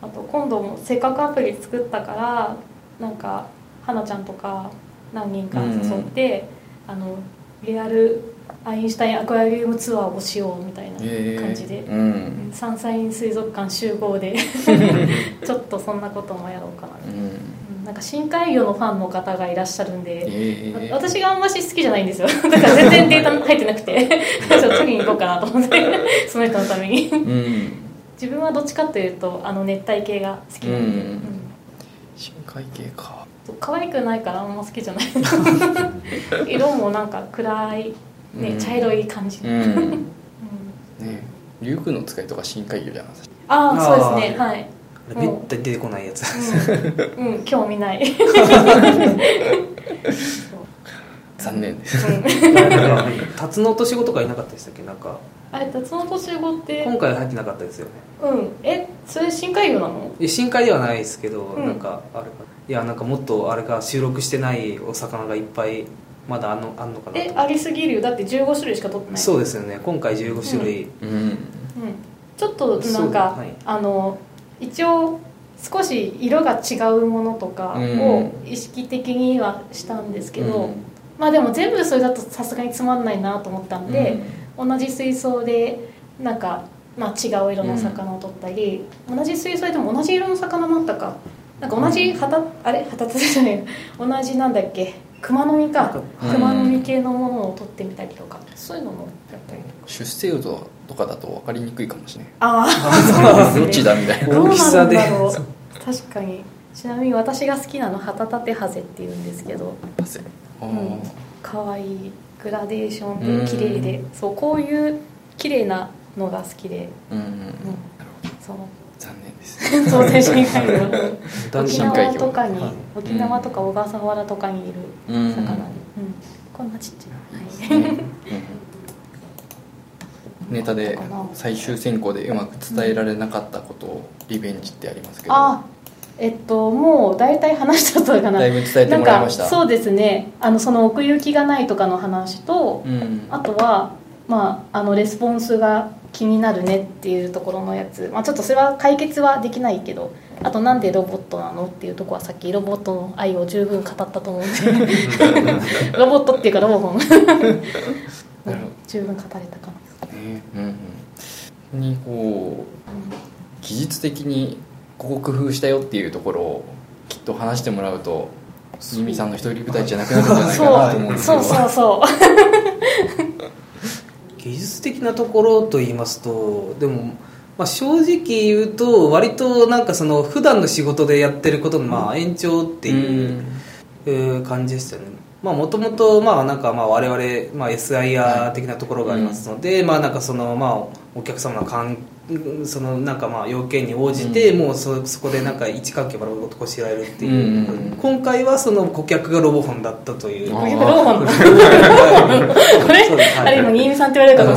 B: あと今度もせっかくアプリ作ったからなんか花ちゃんとか何人か誘って、あのリアルアインシュタインアクアリウムツアーをしようみたいな
A: えー。
B: 感じで、
A: うん。
B: サンサイン水族館集合で ちょっとそんなこともやろうかな、
A: うん
B: うんなんか深海魚のファンの方がいらっしゃるんで、
A: えー
B: 私があんまし好きじゃないんですよ。だから全然データ入ってなくて。ちょっと取りに行こうかなと思って。その人のために。
A: うん。
B: 自分はどっちかというとあの熱帯系が好きなんで、
A: うん。
B: うん。
A: 深海系か。
B: 可愛くないからあんま好きじゃない。色もなんか暗い、ね
A: うん。
B: 茶色い感じ、
A: う
B: うん。
A: んね竜宮の使いとか深海魚じゃなさ
B: ああそうですね。はい
C: めったに出てこないやつ。
B: うん、うん、興味ない。
A: 残念。です
B: うん。
C: タツノオトシゴとかいなかったでしたっけ？なんか。
B: あれタツノオトシゴって。
C: 今回入ってなかったですよね。
B: うん。えそれ深海魚なの？
C: いや深海ではないですけど、
B: うん。
C: なんかあれかいやなんかもっとあれが収録してないお魚がいっぱいまだあんのあんのかなと。
B: えありすぎるよ。だって15種類しか取ってない。
C: そうですよね。今回15種類、
A: うん。
B: うん、ちょっとなんか、
C: はい。
B: あの一応少し色が違うものとかを意識的にはしたんですけど、
A: うん。
B: まあでも全部それだとさすがにつまんないなと思ったんで、同じ水槽でなんか、まあ、違う色の魚を取ったり、同じ水槽でも同じ色の魚もあったか。なんか同じ旗、あれ？旗じゃない同じなんだっけ？熊の実か。
A: うん。
B: 熊の実系のものを取ってみたりとか。そういうのもやったり
A: 出生度とかだと分かりにくいかもしれない
B: ああ
A: どっちだみたいな。
B: どう
C: 大きさで
B: なんだろう。確かに。ちなみに私が好きなの旗立てハゼっていうんですけど。
A: あー
B: うん。可愛いグラデーションで綺麗で。そうこういう綺麗なのが好きで、
A: うんうん
B: うん、そう。
A: 残念です。
B: そうです深海魚
C: だん
B: 沖縄とかに、
C: はい
B: 沖縄とか小笠原とかにいる
A: うん。
B: 魚に、うん。こんなちっちゃい、はい
A: うんネタで最終選考でうまく伝えられなかったことをリベンジってありますけど。
B: あえっともう大体話したとかな。
A: だいぶ伝えてもらいました？
B: なんかそうですね。あのその奥行きがないとかの話と、
A: うん。
B: あとは、まあ、あのレスポンスが気になるねっていうところのやつ、まあ、ちょっとそれは解決はできないけどあとなんでロボットなのっていうところはさっきロボットの愛を十分語ったと思うんで。ロボットっていうかロボホン うん十分語れたかな、
A: ねうんうん。にこう技術的にここ工夫したよっていうところをきっと話してもらうとミミさんの一人舞台じゃなくなるんじゃないかなと思うんですけど。
B: そうそうそう
C: 技術的なところと言いますとでも、まあ、正直言うと割となんかその普段の仕事でやってることのまあ延長っていう、えー感じでしたね。まあもともとまあなんかまあ我々まあ SIR 的なところがありますので、まあなんかそのまあお客様のかんそのなんかまあ要件に応じて、もうそそこでなんか位置関係までこしらえるっていう、
A: うん。うんうん
C: 今回はその顧客がロボホンだったという。
B: ロボホンこれ
C: はい。
B: あれ今新見さんって言われるか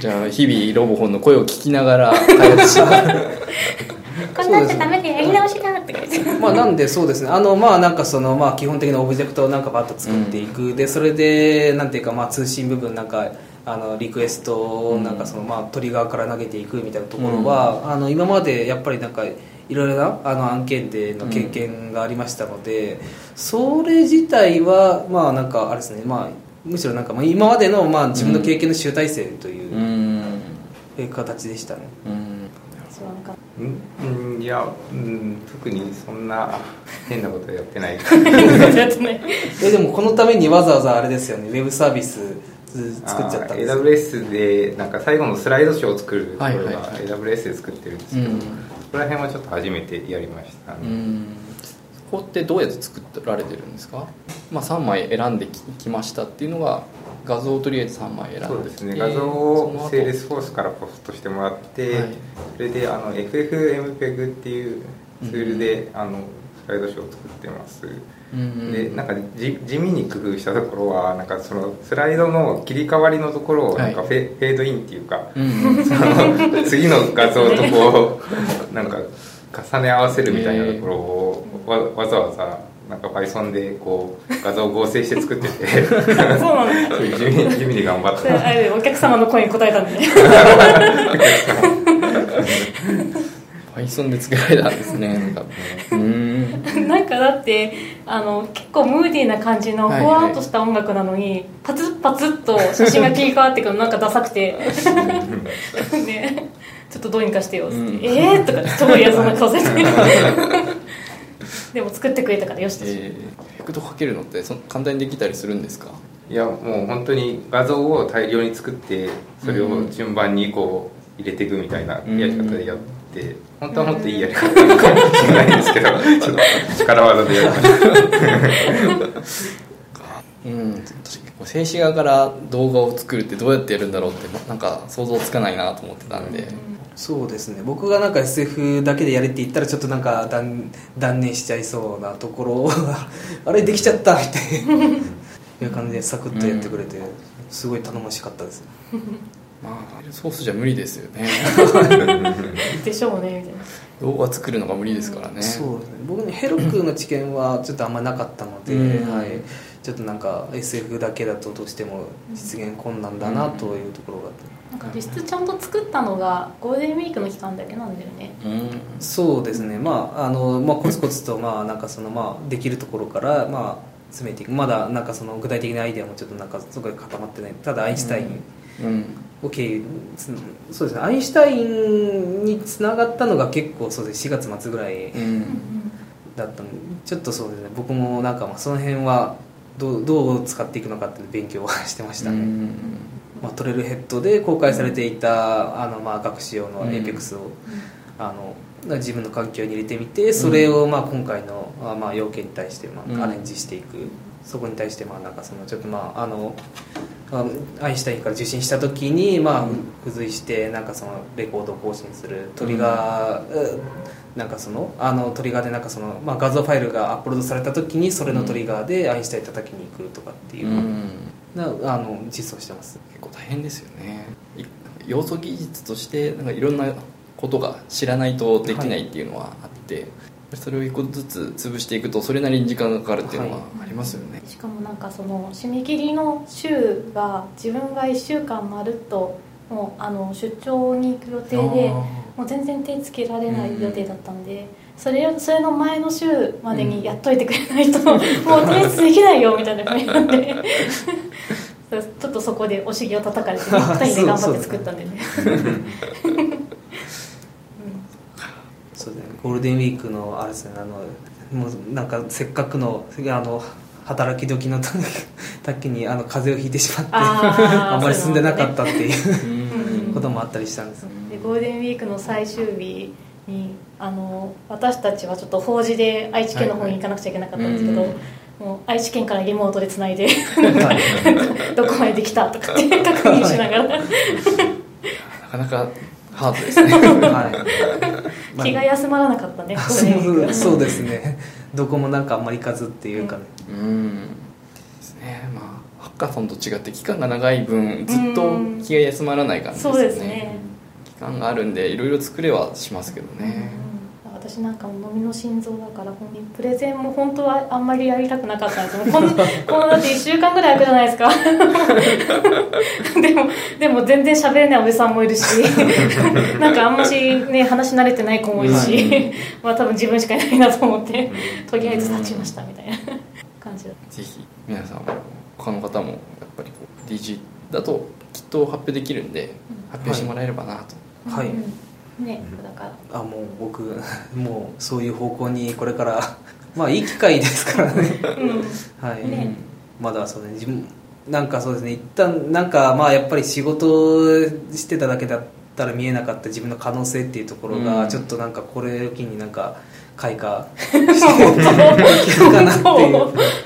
A: じゃあ日々ロボホンの声を聞きながら開発し
B: こんなんじゃダメでやり直しだって
C: まあなんでそうですね。あのまあなんかそのまあ基本的なオブジェクトをなんかバッと作っていく、でそれでなんていうかまあ通信部分なんかあのリクエストをなんかそのまあ鳥側から投げていくみたいなところは、あの今までやっぱりなんかいろいろなあの案件での経験がありましたので、それ自体はまあなんかあれですね。まあむしろなんかまあ今までのまあ自分の経験の集大成という形でしたね、
A: うん。
B: そうなんか。
D: うんうんいや、うん、特にそんな変なことやってない。
B: やってない
C: えでもこのためにわざわざあれですよね。ウェブサービス作っちゃったんです
D: AWS でなんか最後のスライドショーを作るところが
A: はいはいはい。
D: AWS で作ってるんですけど、
A: うん。
D: そこら辺はちょっと初めてやりましたね、
A: うん。ここってどうやって作られてるんですか、まあ、3枚選んでききましたっていうのが画像をとりあえず3枚選んで。
D: そうですね。画像を
A: 後
D: セールスフォースからポストしてもらって、
A: はい。
D: それであの FFmpeg っていうツールで、あのスライドショーを作ってます、
A: うんうん。
D: でなんかじ地味に工夫したところはなんかそのスライドの切り替わりのところをなんか
A: はい。
D: フェ,、フェードインっていうか、
A: うんうん。
D: その次の画像とこうなんか重ね合わせるみたいなところをわわざわざなんか Python でこう画像を合成して作ってて。
B: そうなんだ。
D: 地味に地味に頑張っ
B: それ
D: て
B: あれお客様の声に答えたんで。ね
A: Python で作られたんですねなんかうーん。
B: なんかだってあの結構ムーディーな感じの
A: はい
B: ふわっとした音楽なのに、パツッパツッと写真が切り替わってくるのなんかダサくて。ねちょっとどうにかしてよっつって「
A: うん。
B: えー?」とかすごい嫌そうな顔されて でも作ってくれたからよしとし、
A: えー、エフェクトかけるのってそ簡単にできたりするんですか？
D: いやもう本当に画像を大量に作ってそれを順番にこう入れていくみたいなやり方でやって、本当はもっといいやり方なのかもしれないんですけど。ちょっと力技でやりました
A: うん。確かに。静止画から動画を作るってどうやってやるんだろうってなんか想像つかないなと思ってたんで、
C: そうですね。僕がなんか SF だけでやれって言ったらちょっとなんか断断念しちゃいそうなところを あれできちゃったみたいな。いう感じでサクッとやってくれて、すごい頼もしかったです。
A: まあソースじゃ無理ですよね。
B: でしょうねみたいな。
A: 動画作るのが無理ですからね。
C: そうですね。僕にヘロクの知見はちょっとあんまなかったので、
A: うん。
C: はい、ちょっとなんか SF だけだとどうしても実現困難だなというところがあって、
B: なんか実質ちゃんと作ったのがゴールデンウィークの期間だけなんだよね。
A: うん。
C: そうですね。まああの、まあ、コツコツとまあなんかそのまあできるところからまあ詰めていく。まだなんかその具体的なアイデアもちょっとなんかすごい固まってない。ただアインシュタイン
A: うん。
C: を経由つそうですね。アインシュタインにつながったのが結構そうです。4月末ぐらい
A: うん
C: だったのでちょっとそうですね。僕もなんかまあその辺はどうどう使っていくのかっていう勉強はしてましたね、
A: うん
C: まあ、トレルヘッドで公開されていたあのまあ学習用の
A: うん。
C: APEX を、あの自分の環境に入れてみてそれをまあ今回のあまあ要件に対してま
A: うん。
C: あアレンジしていく、そこに対してまあなんかそのちょっとまああのあアインシュタインから受信した時にまあ付随してなんかそのレコードを更新するトリガー、うん。なんかそのあのトリガーでなんかその、まあ、画像ファイルがアップロードされた時にそれのトリガーでアインシュタイン叩きに行くとかっていう。う、
A: ん。
C: なあの実装してます。
A: 結構大変ですよね。い要素技術としてなんかいろんなことが知らないとできないっていうのはあって、それを一個ずつ潰していくとそれなりに時間がかかるっていうのはありますよね、
B: しかもなんかその締め切りの週が自分が1週間まるっともうあの出張に行く予定でもう全然手つけられない予定だったんで、それそれの前の週までにやっといてくれないと、もう提出できないよみたいな感じなんで ちょっとそこでお尻を叩かれて、ね、2人で頑張って作ったんでね。
C: そうですね。ゴールデンウィークのあれですねあのもうなんかせっかくのあの働き時の時にあの風邪をひいてしまって
B: あ
C: んまり進んでなかったっていう
A: うん
C: こともあったりしたんです
B: でゴールデンウィークの最終日にあの私たちはちょっと法事で愛知県の方に行かなくちゃいけなかったんですけど、
A: はい
B: もう愛知県からリモートでつないで どこまでできたとかって確認しながら。
A: なかなかハードですね。
C: はい。まあ。
B: 気が休まらなかったねゴールデンウィーク
C: そうそうですね。どこもなんかあんまり行かずっていうかね、
A: うん。ですね。まあハッカソンと違って期間が長い分ずっと気が休まらない感じです
B: そう
A: よね
B: ですね
A: 期間があるんでいろいろ作れはしますけどね、
B: うん。私なんかも飲みの心臓だから本当にプレゼンも本当はあんまりやりたくなかったんです。よこん このだって1週間ぐらい空くじゃないですか。でもでも全然喋れないおじさんもいるし なんかあんましね話慣れてない子もいるし、まあ多分自分しかいないなと思ってとりあえず立ちましたみたいな。感じだ
A: ぜひ皆さんも他の方もやっぱりこう DG だときっと発表できるんで発表してもらえればなと、
C: はい。
B: うん。ねだから
C: あもう僕 もうそういう方向にこれから まあいい機会ですからね。
B: うん。
C: はい、
B: ね。
C: まだそうね自分なんかそうですね。一旦なんかまあやっぱり仕事してただけだったら見えなかった自分の可能性っていうところ
A: うん。
C: がちょっとなんかこれを機になんか開花して気づかなって。いう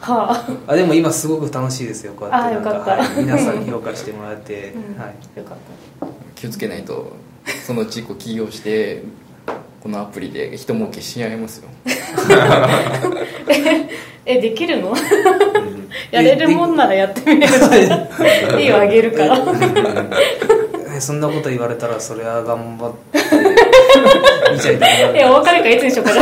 B: はあ。
C: あでも今すごく楽しいですよこうやってなん
B: か。
C: はい。皆さんに評価してもらって、
B: うん。
C: はい。
B: よかった
A: 気をつけないとそのうちこう起業してこのアプリで人儲けし合いますよ。
B: えできるの？
C: うん。
B: やれるもんならやってみればいいよあげるから。
C: えそんなこと言われたらそれは頑張って見ちゃいたくな
B: お別れ会いつにしようかな。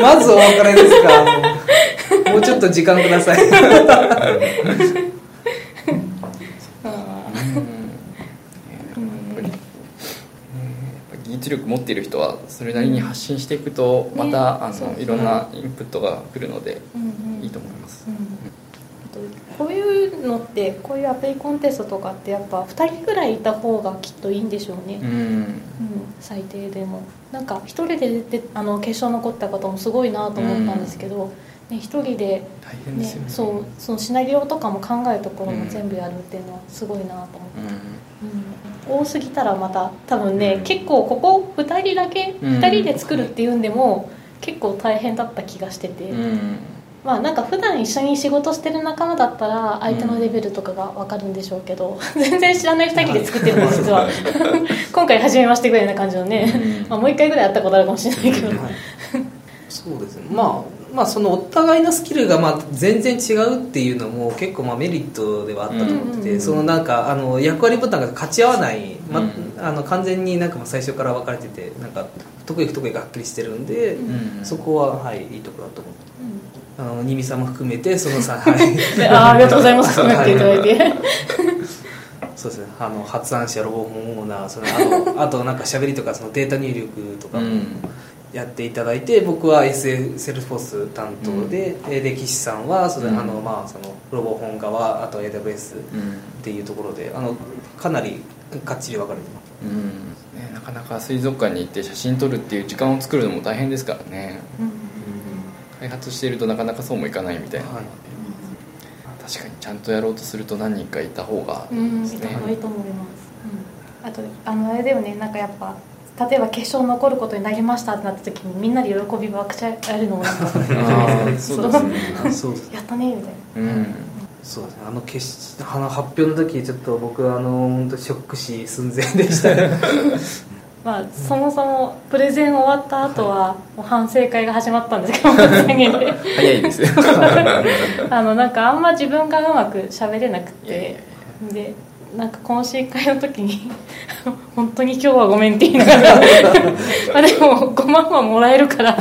C: まずお別れですか。もうちょっと時間ください
A: 技術力持っている人はそれなりに発信していくとま
B: ね
A: た、
B: うそう
A: のいろんなインプットが来るので
B: うんうん。
A: いいと思います、
B: うんあとこういうのってこういうアプリコンテストとかってやっぱ2人ぐらいいた方がきっといいんでしょうね、
A: うん。
B: うん、最低でも。なんか一人で出てあの決勝残った方もすごいなと思ったんですけど、ね、一人で、
A: 大変でね。
B: そうそのシナリオとかも考えるところも全部やるっていうのはすごいなと思って、うん、多すぎたらまた多分ね、
A: うん。
B: 結構ここ2人だけ
A: うん。
B: 2人で作るっていうんでも結構大変だった気がしてて、
A: うん、うん
B: まあなんか普段一緒に仕事してる仲間だったら相手のレベルとかが分かるんでしょうけど、全然知らない2人で作ってるんです実は。今回初めましてぐらいな感じのね、
A: うん。
B: まあ、もう一回ぐらい会ったことあるかもしれないけど、
C: はい。そうですね。まあまあそのお互いのスキルがまあ全然違うっていうのも結構まあメリットではあったと思ってて、
B: うん
C: そのなんかあの役割ボタンが勝ち合わない、ま
A: うん。
C: あの完全になんかもう最初から分かれててなんか得意不得意がはっきりしてるんで、
A: うん。
C: そこははいいいところだと思って。
B: うん
C: あの 新見さんも含めてそのさはい。
B: であーありがとうございます。って言っていただい。て
C: そうですね。あの発案者ロボホンオーナーそのあとあとなんか喋りとかそのデータ入力とかも
A: うん
C: やっていただいて僕は SL セルフォース担当で、えで岸さんはそれ、
A: うん。
C: あのまあそのロボ本側あと AWS
A: うん。
C: っていうところであのかなりかっちり分かれてます。
A: うん。ね、なかなか水族館に行って写真撮るっていう時間を作るのも大変ですからね。開発しているとなかなかそうもいかないみたいな、
C: はい。
A: 確かにちゃんとやろうとすると何人かいた方がいい
B: うん。
A: ですね、
B: いた方がいいと思います、うん、あとあのあれだよね。なんかやっぱ例えば決勝残ることになりましたってなった時にみんなで喜びばくちゃやるのもなんか
A: あーそうですね
C: そうです
B: やったね。みたいな
A: うん
C: そうですね。あの決しあの発表の時ちょっと僕はあの本当ショック死寸前でした。ね
B: まあ、そもそもプレゼン終わった後はもう反省会が始まったんですけど。
A: 早いですよ
B: あのなんかあんま自分がうまく喋れなく
A: いやいや。い
B: てで なんか懇親会の時に「本当に今日はごめん」って言いながら まあでも5万はもらえるから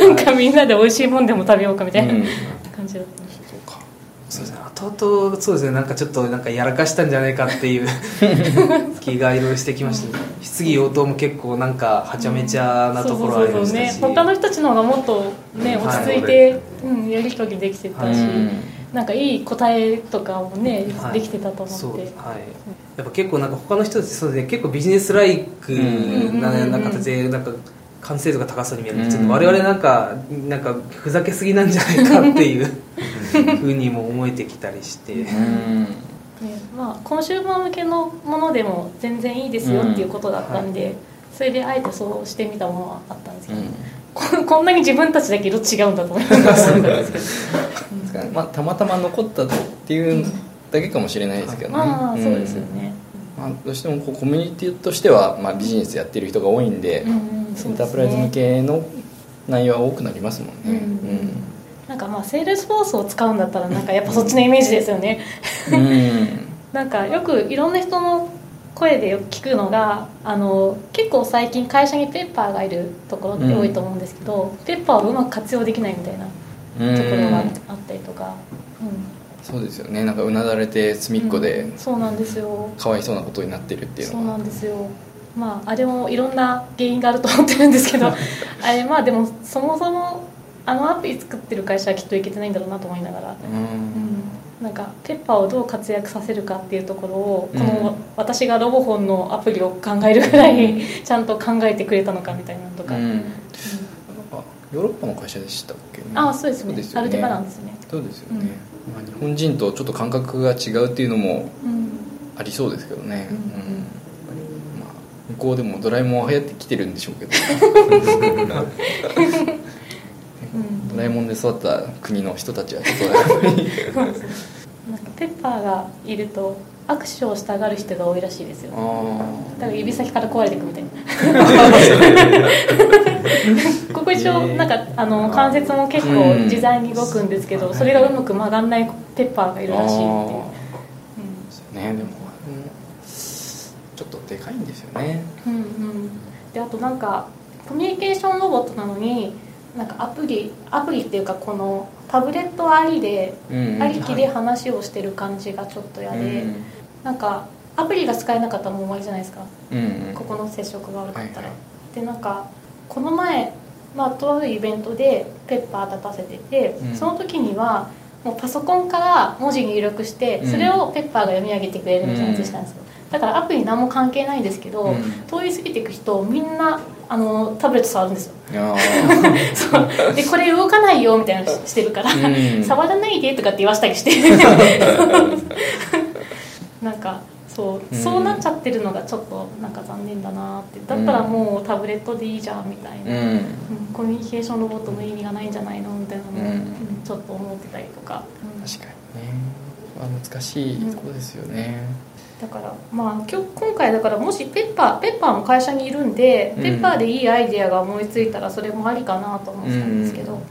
B: なんかみんなで美味しいもんでも食べようかみたいな
A: うん。
B: 感じだった。
A: そうか。
C: そうですね。後々そうですね。なんかちょっとなんかやらかしたんじゃないかっていう 気がいろいろしてきましたね。質疑応答も結構なんかはちゃめちゃなところありましたし、
B: そうそうそうね他の人たちの方がもっとね落ち着いて、うん、やり取りできてたし、
A: うん
B: なんかいい答えとかもね、
C: はい。
B: できてたと思って。
C: はい。やっぱ結構なんか他の人たちそうですね結構ビジネスライク
A: うん。
C: な,、
B: うん。
C: な形でなんか完成度が高そうに見える。ん。ですけど、
A: うん
C: 我々なんかなんかふざけすぎなんじゃないかっていう。ふうにも思えてきたりして、
A: うん。
B: ねまあ、コンシューマー向けのものでも全然いいですよっていうことだったんで、それであえてそうしてみたものはあったんですけど、ここんなに自分たちだけど違うんだと思いながら思ったんですけど
A: ですからまあ、たまたま残ったっていうだけかもしれないですけどね、
B: まあ
A: ん。
B: そうですよね、
A: まあ、どうしてもこうコミュニティとしては、まあ、ビジネスやってる人が多いんで、
B: うんうん
A: エンタープライズ向けの内容は多くなりますもんね、
B: うん。なんかまあセールスフォースを使うんだったらなんかやっぱそっちのイメージですよね。
A: うん。う ん
B: なんかよくいろんな人の声でよく聞くのがあの結構最近会社にペッパーがいるところって多いと思うんですけど、ペッパーをうまく活用できないみたいなところがあったりとか、
A: そうですよね。なんかうなだれて隅っこで
B: うん。そうなんですよ。
A: かわいそうなことになってるっていう
B: そうなんですよ。まああれもいろんな原因があると思ってるんですけど。あれまあでもそもそもあのアプリ作ってる会社はきっといけてないんだろうなと思いながら、
A: うん。
B: うん。なんかペッパーをどう活躍させるかっていうところを
A: うん。
B: この私がロボホンのアプリを考えるぐらいちゃんと考えてくれたのかみたいなのとか、
A: うんヨーロッパの会社でしたっけ？ね
B: ああそうですね。
A: よね。
B: アルテバランですね。
A: そうですよね、まあ、日本人とちょっと感覚が違うっていうのも
B: うん。
A: ありそうですけどね、
B: うんうん。
A: 向こうでもドラえもんは流行ってきてるんでしょうけど。
B: うん。
A: ドラえもんで育った国の人たちはちょっと。やっぱり
B: なんかペッパーがいると握手をしたがる人が多いらしいですよ。
A: あ
B: だから指先から壊れていくみたいな あの関節も結構自在に動くんですけどそれがうまく曲がんないペッパーがい
A: ー
B: るらしいっていう、
A: うね。でもちょっとでかいんですよね。
B: うん、うん。うんであとなんかコミュニケーションロボットなのになんかアプリアプリっていうかこのタブレットありで、
A: うん
B: ありきで話をしてる感じがちょっと嫌で、なんかアプリが使えなかったらもう終わりじゃないですか。
A: うんうん。
B: ここの接触が悪かったら、
A: はいはい。
B: でなんかこの前、まあ、とあるイベントでペッパー立たせてて、
A: うん。
B: その時にはもうパソコンから文字入力して
A: うん。
B: それをペッパーが読み上げてくれるみたいなやつしたんですよ、だからアプリ何も関係ないんですけど、
A: うん。
B: 通り過ぎていく人みんなあのタブレット触るんですよ。でこれ動かないよみたいなのしてるから、
A: うん。
B: 触らないでとかって言わしたりして。なんかそう
A: うん。
B: そうなっちゃってるのがちょっとなんか残念だなって。だったらもうタブレットでいいじゃんみたいな、
A: うん。
B: うんコミュニケーションロボットの意味がないんじゃないのみたいなのを、
A: うん。
B: うんちょっと思ってたりとか、うん
A: 確かにね、まあ、難しいとこですよね、
B: だからまあ今日今回だからもしペッパーペッパーも会社にいるんで、
A: うん。
B: ペッパーでいいアイデアが思いついたらそれもありかなと思ってたんですけど、
A: うん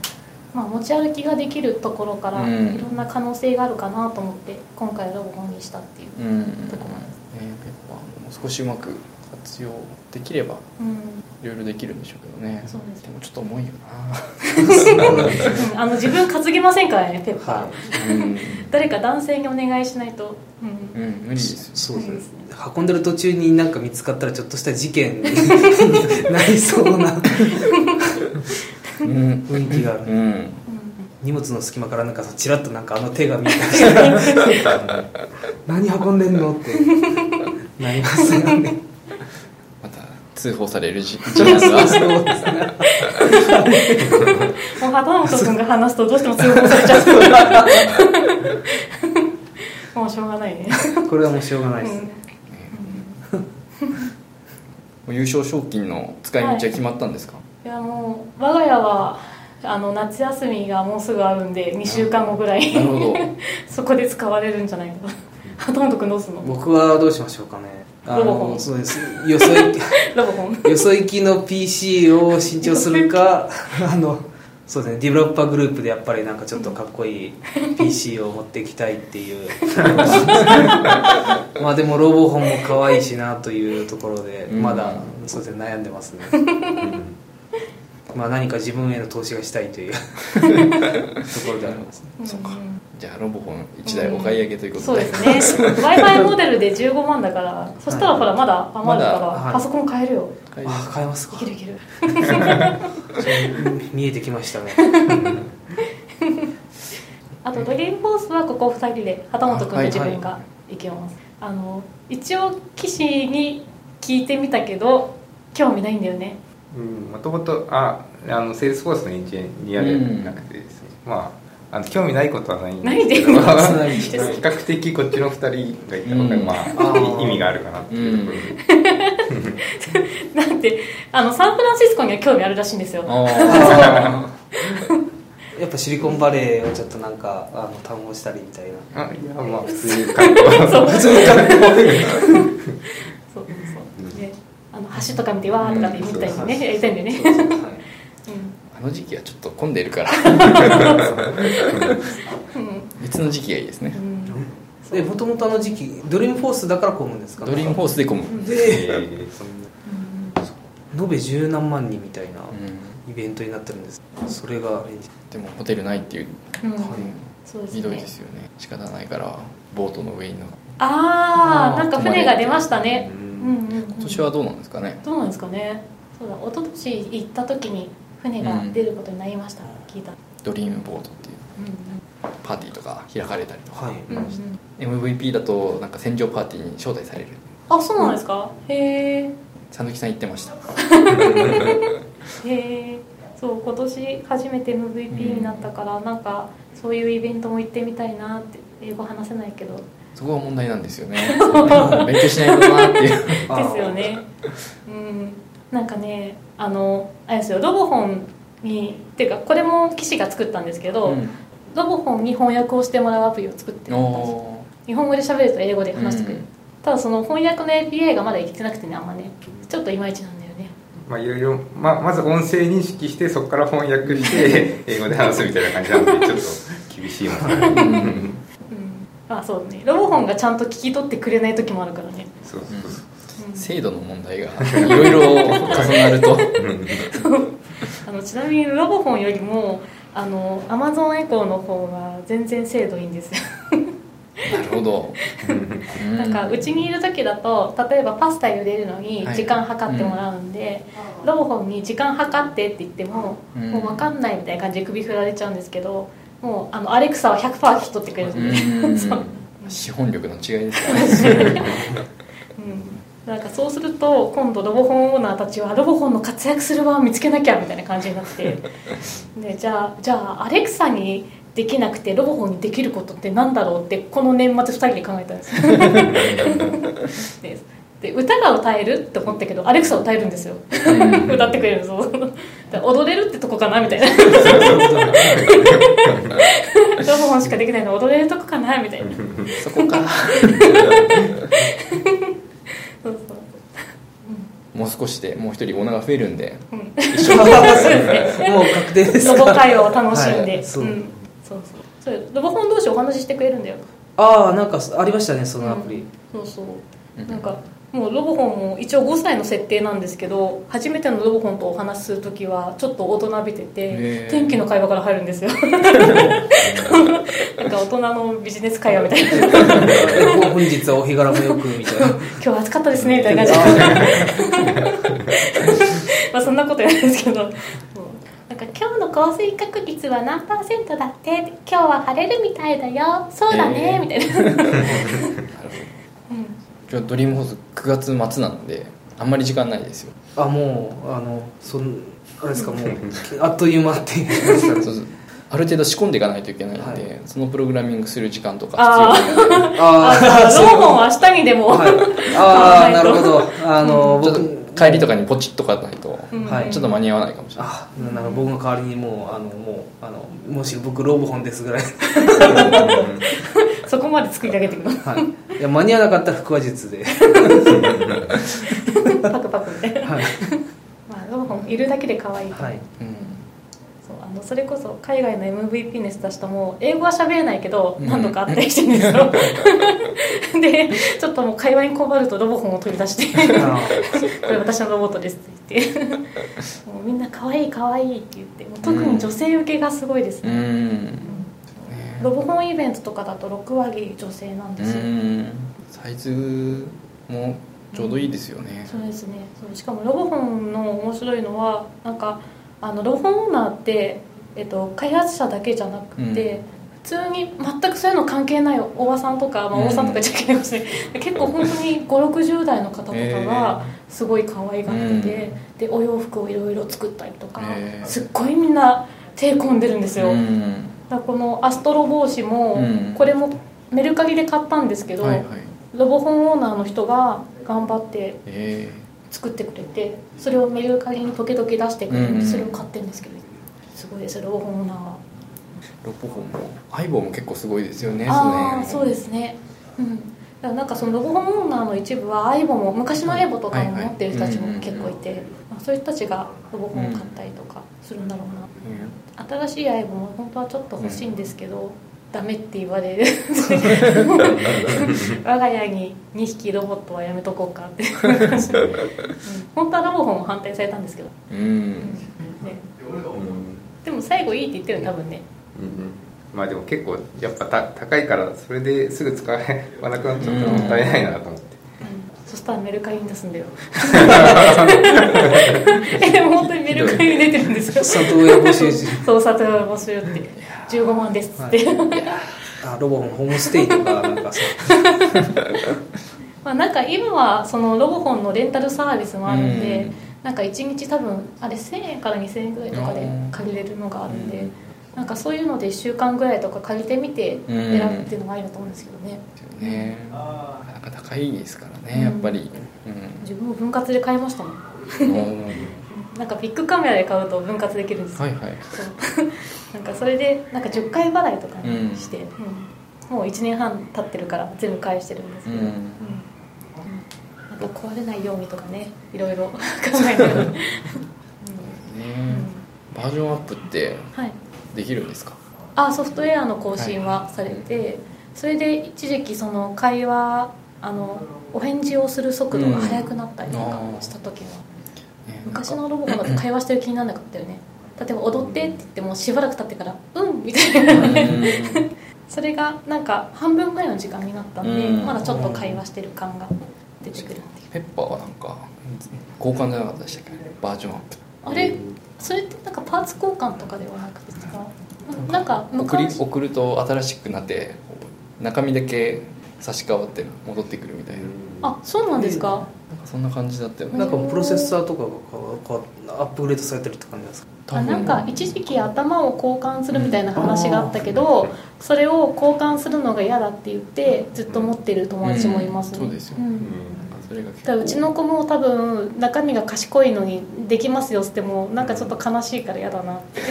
B: まあ、持ち歩きができるところから
A: うん。
B: いろんな可能性があるかなと思って今回ロボコンにしたっていう、
A: うん。うんね
B: ところなんです。
A: ペッパーも少しうまく活用できれば
B: うん。
A: いろいろできるんでしょうけどね。
B: そうです。
A: でもちょっと重いよ
B: うん あの自分担げませんからねペッパー、
C: は
A: なうん、
B: 誰か男性にお願いしないと、うん。
A: うん、無理ですよ
C: そうですね。運んでる途中になんか見つかったらちょっとした事件に なりそうな。
A: うん、
C: 雰囲気がある、
A: うん、
C: 荷物の隙間からなんかさチラッとなんかあの手が見えたりして何運んでんのって。なりますよね。
A: また通報される時時間が。
C: そうですね
B: もう畑本君が話すとどうしても通報されちゃう。もうしょうがないね、
C: これはもうしょうがないです、
B: うん。
A: 優勝賞金の使い道は決まったんですか、
B: いやもう我が家はあの夏休みがもうすぐあるんで2週間後ぐらい。
A: なるほど。
B: そこで使われるんじゃないか。な畑本君どうすんの？
C: 僕はどうしましょうかね。あ
B: ロボコン。
C: のそうです。よそ行き
B: ロボコン。
C: よそ行きの PC を新調するか あのそうですね。ディベロッパーグループでやっぱりなんかちょっとかっこいい PC を持っていきたいっていう。まあでもロボホンも可愛いしなというところで
A: うん。
C: まだそうですね。悩んでますね、まあ何か自分への投資がしたいという ところでありますね。
A: そうか。
B: ん
A: じゃあロボコン1台お買い上げということで、
B: そうですね。w i f i モデルで15万だからそしたらほらまだ余るから、パソコン買えるよ。
A: 買い
C: あ買えますか。
B: いけるいける。
C: 見えてきましたね。
B: あとドリームフォースはここ2人で畑本君と自分
C: あ
B: が行けます、あの一応岸に聞いてみたけど興味ないんだよね
D: もともとああのセールスフォースのエンジニアではなくてですね、まああの興味ないことはないんですけど。比較的こっちの2人がいた方が、
A: うん
D: まあ、意味があるかなっていうところで、
B: なんてあのサンフランシスコには興味あるらしいんですよ。
A: あ
C: やっぱシリコンバレーをちょっとなんかあの堪能したりみたいな。
D: あいやまあ普通に観光
C: 普通に観光
B: そうあの橋とか見てわーとかって見たり
D: うん。
B: ね。やりたいんだよね
A: あの時期はちょっと混んでるから。
B: うん。
A: 別の時期がいいですね。
B: うん。
C: でもともとあの時期ドリームフォースだから混むんですか？
A: ドリームフォースで混む、
C: で延べ十何万人みたいな
A: うん。
C: イベントになってるんです。それが
A: でもホテルないっていう、
B: うん。
C: はい
B: そうですね。
A: ひどいですよね。仕方ないからボートの上に乗る
B: ああ
C: あー
B: なんか船が出ましたね。
C: う
B: うんんうんうん。
A: 今年はどうなんですかね？
B: どうなんですかね？そうだ一昨年行った時に船が出ることになりました、聞いた。
A: ドリームボートっていう。
B: うん
A: パーティーとか開かれたりとか、
C: はい。
B: うんうんうん。
A: MVP だとなんか戦場パーティーに招待される。
B: あそうなんですか？へえ
A: 佐々木さん言ってました。
B: へえそう今年初めて MVP になったから、なんかそういうイベントも行ってみたいなって英語話せないけど
A: そこが問題なんですよね。勉強しないとなっていう。
B: ですよね。うん。なんかねあのあれですよロボ本にっていうかこれも騎士が作ったんですけど、
A: うん。
B: ロボ本に翻訳をしてもらうアプリを作ってるんです。
A: お
B: 日本語で喋ると英語で話してくれる、
A: うん。
B: ただその翻訳の API がまだいけてなくてねあんまね。ちょっといまいちなんだよね。
D: まあいろいろままず音声認識してそこから翻訳して 英語で話すみたいな感じなんでちょっと厳しいもん。ね
B: あそうね。ロボ本がちゃんと聞き取ってくれない時もあるからね。
D: そうそうそう。
A: 精度の問題がいろいろ重なると。
B: あのちなみにロボ本よりもあの Amazon エコーの方が全然精度いいんですよ。
A: なるほど、う
B: なんかうちにいる時だと例えばパスタ茹でるのに
A: はい。
B: 時間計ってもらうんで、ロボホンに時間計ってって言っても、
A: うん。
B: もう分かんないみたいな感じで首振られちゃうんですけどもうあのアレクサは100%聞き取ってくれるん。で、
A: 資本力の違いですよね。
B: うん、なんかそうすると今度ロボホンオーナーたちはロボホンの活躍する場を見つけなきゃみたいな感じになって。でじゃあじゃあアレクサにできなくてロボホンにできることってなんだろうってこの年末2人で考えたんです。でで歌が歌えるって思ったけどアレクサ歌えるんですよ。歌ってくれるぞで 踊れるってとこかなみたいな。ロボホンしかできないの踊れるとこかなみたいな。
A: そこか。
B: そうそう。
A: もう少しでもう一人オーナーが増えるんで。
B: うん。
C: もう確定です。
B: ロボ会話を楽しんで、
C: はい。そう。
B: うん、そうそう。そうロボ本同士お話ししてくれるんだよ。
C: ああなんかありましたねそのアプリ、
B: そうそう。なんかもうロボホンも一応5歳の設定なんですけど初めてのロボホンとお話しする時はちょっと大人びてて天気の会話から入るんですよ。なんか大人のビジネス会話みたいな。
C: え本日はお日柄もよくみたいな。
B: 今日は暑かったですねみたいな感じ。で まあそんなこと言うんですけど。なんか今日の降水確率は何パーセントだって今日は晴れるみたいだよ。そうだね、
A: え。ー
B: みたいな、うん、
A: 今日ドリームホーズ9月末なのであんまり時間ないですよ。
C: あもうあのそんあれですかもう あっという間っていう。
A: そうそう。ある程度仕込んでいかないといけないので、
C: はい。
A: そのプログラミングする時間とか
B: あ
A: 必要なんで。
B: あ
C: あ
B: ロボホンは明日にでも、
C: はい、ああなるほど。あの、
A: ちょっ
C: 僕
A: と帰りとかにポチッとかないと、
B: うん。
C: はい。
A: ちょっと間に合わないかもしれない。
C: あなんか僕の代わりにもうあのもうあのもし僕ロボホンですぐらい、
B: そこまで作り上げていくの？
C: はい、いや間に合わなかったら腹話術で、
B: パクパクみたいな、
C: はい。
B: まあ、ロボホンいるだけで可愛い
C: はい、
A: うん。
B: そうあのそれこそ海外の MVP 熱出したも英語は喋れないけど
A: うん。
B: 何度かあったりしてるんですよ。でちょっともう会話に困るとロボホンを取り出して
C: あ
B: これ私のロボットですって言って。もうみんな可愛い可愛いって言ってもう特に女性受けがすごいです
A: う
B: ね、
A: ん
B: ロボホンイベントとかだと6割女性なん
A: う
B: ですよ、
A: ん。サイズもちょうどいいですよね、
B: そうですね。そうしかもロボホンの面白いのはなんかあのロボホンオーナーって、えっと、開発者だけじゃなくて、普通に全くそういうの関係ないおばさんとか、まあ、
A: うん。
B: おばさんとか言っちゃいけないかもしれない、結構本当に560代の方とかがすごい可愛がってて、でお洋服をいろいろ作ったりとか、
A: へー
B: すっごいみんな手込んでるんですよ、
A: うん
B: だこのアストロ帽子も、
A: うん。
B: これもメルカリで買ったんですけど、
A: はいはい。
B: ロボホンオーナーの人が頑張って
A: え。
B: 作ってくれてそれをメルカリに時々出してくれるんで、
A: うん。
B: それを買ってるんですけどすごいです。ロボホンオーナー。は、
A: ー、ロボホンも相棒も結構すごいですよね
B: ああ
A: の
B: そうですね。うん。だからなんかそのロボホンオーナーの一部はアイボも昔のエボとかも持ってる人たちも結構いて、まあ、そういう人たちがロボホンを買ったりとかするんだろうな、新しいアイボも本当はちょっと欲しいんですけど、ダメって言われる。我が家に2匹ロボットはやめとこうかって、うん。本当はロボホンも反対されたんですけど、
A: うん。
B: ね、でも最後いいって言ってるの多分ね。
D: うん。うん。まあでも結構やっぱた高いからそれですぐ使 わなくなっちゃったらもったいないなと思って
B: そしたらメルカリに出すんだよ。えでも本当にメルカリに出てるんですよ。
C: 里親募集中
B: そう里親募集って。15万ですって、
C: あロボホンホームステイとかなんかそう
B: まあなんか今はそのロボホンのレンタルサービスもあるんで、
A: うん。
B: なんか1日多分あれ1000円から2000円ぐらいとかで借りれるのがあるんで、なんかそういうので1週間ぐらいとか借りてみて
A: うん。
B: 選ぶっていうのがいいなと思うんですけどね、
A: ですよねなかなか高いですからねやっぱり。
B: 自分も分割で買いましたもん。なんかビッグカメラで買うと分割できるんですよ、
A: はいはい。
B: そう。なんかそれでなんか10回払いとかにして、うん。もう1年半経ってるから全部返してるんですけど、
A: うん。
B: うん。なんか壊れないようにとかねいろいろ考えながら、うん
A: ね。バージョンアップって
B: はい
A: できるんですか？
B: あソフトウェアの更新はされて、それで一時期その会話あのお返事をする速度が速くなったりとか
A: うん
B: した時は、
A: ね
B: 昔のロボコンだと会話してる気にならなかったよね。例えば「踊って」って言ってもしばらく経ってから「うん」みたいな。
A: うん。
B: それがなんか半分ぐらいの時間になったんで、
A: うん。
B: まだちょっと会話してる感が出てくるっていう
A: ペッパーはなんか交換じゃなかったでしたっけバージョンアップ
B: あれそれってなんかパーツ交換とかではなくてさなんか
A: 送り
B: 昔
A: 送ると新しくなって中身だけ差し替わって戻ってくるみたいな。
B: あそうなんですか？
A: なんかそんな感じだったよね。
C: なんかプロセッサーとかがアップグレードされてるって感じなんですか？
B: あなんか一時期頭を交換するみたいな話があったけどそれを交換するのが嫌だって言ってずっと持ってる友達もいますね、
A: うん。そうですよ。
B: ん
A: なん。かそれが結
B: だうちの子も多分中身が賢いのにできますよっつってもなんかちょっと悲しいから嫌だなって、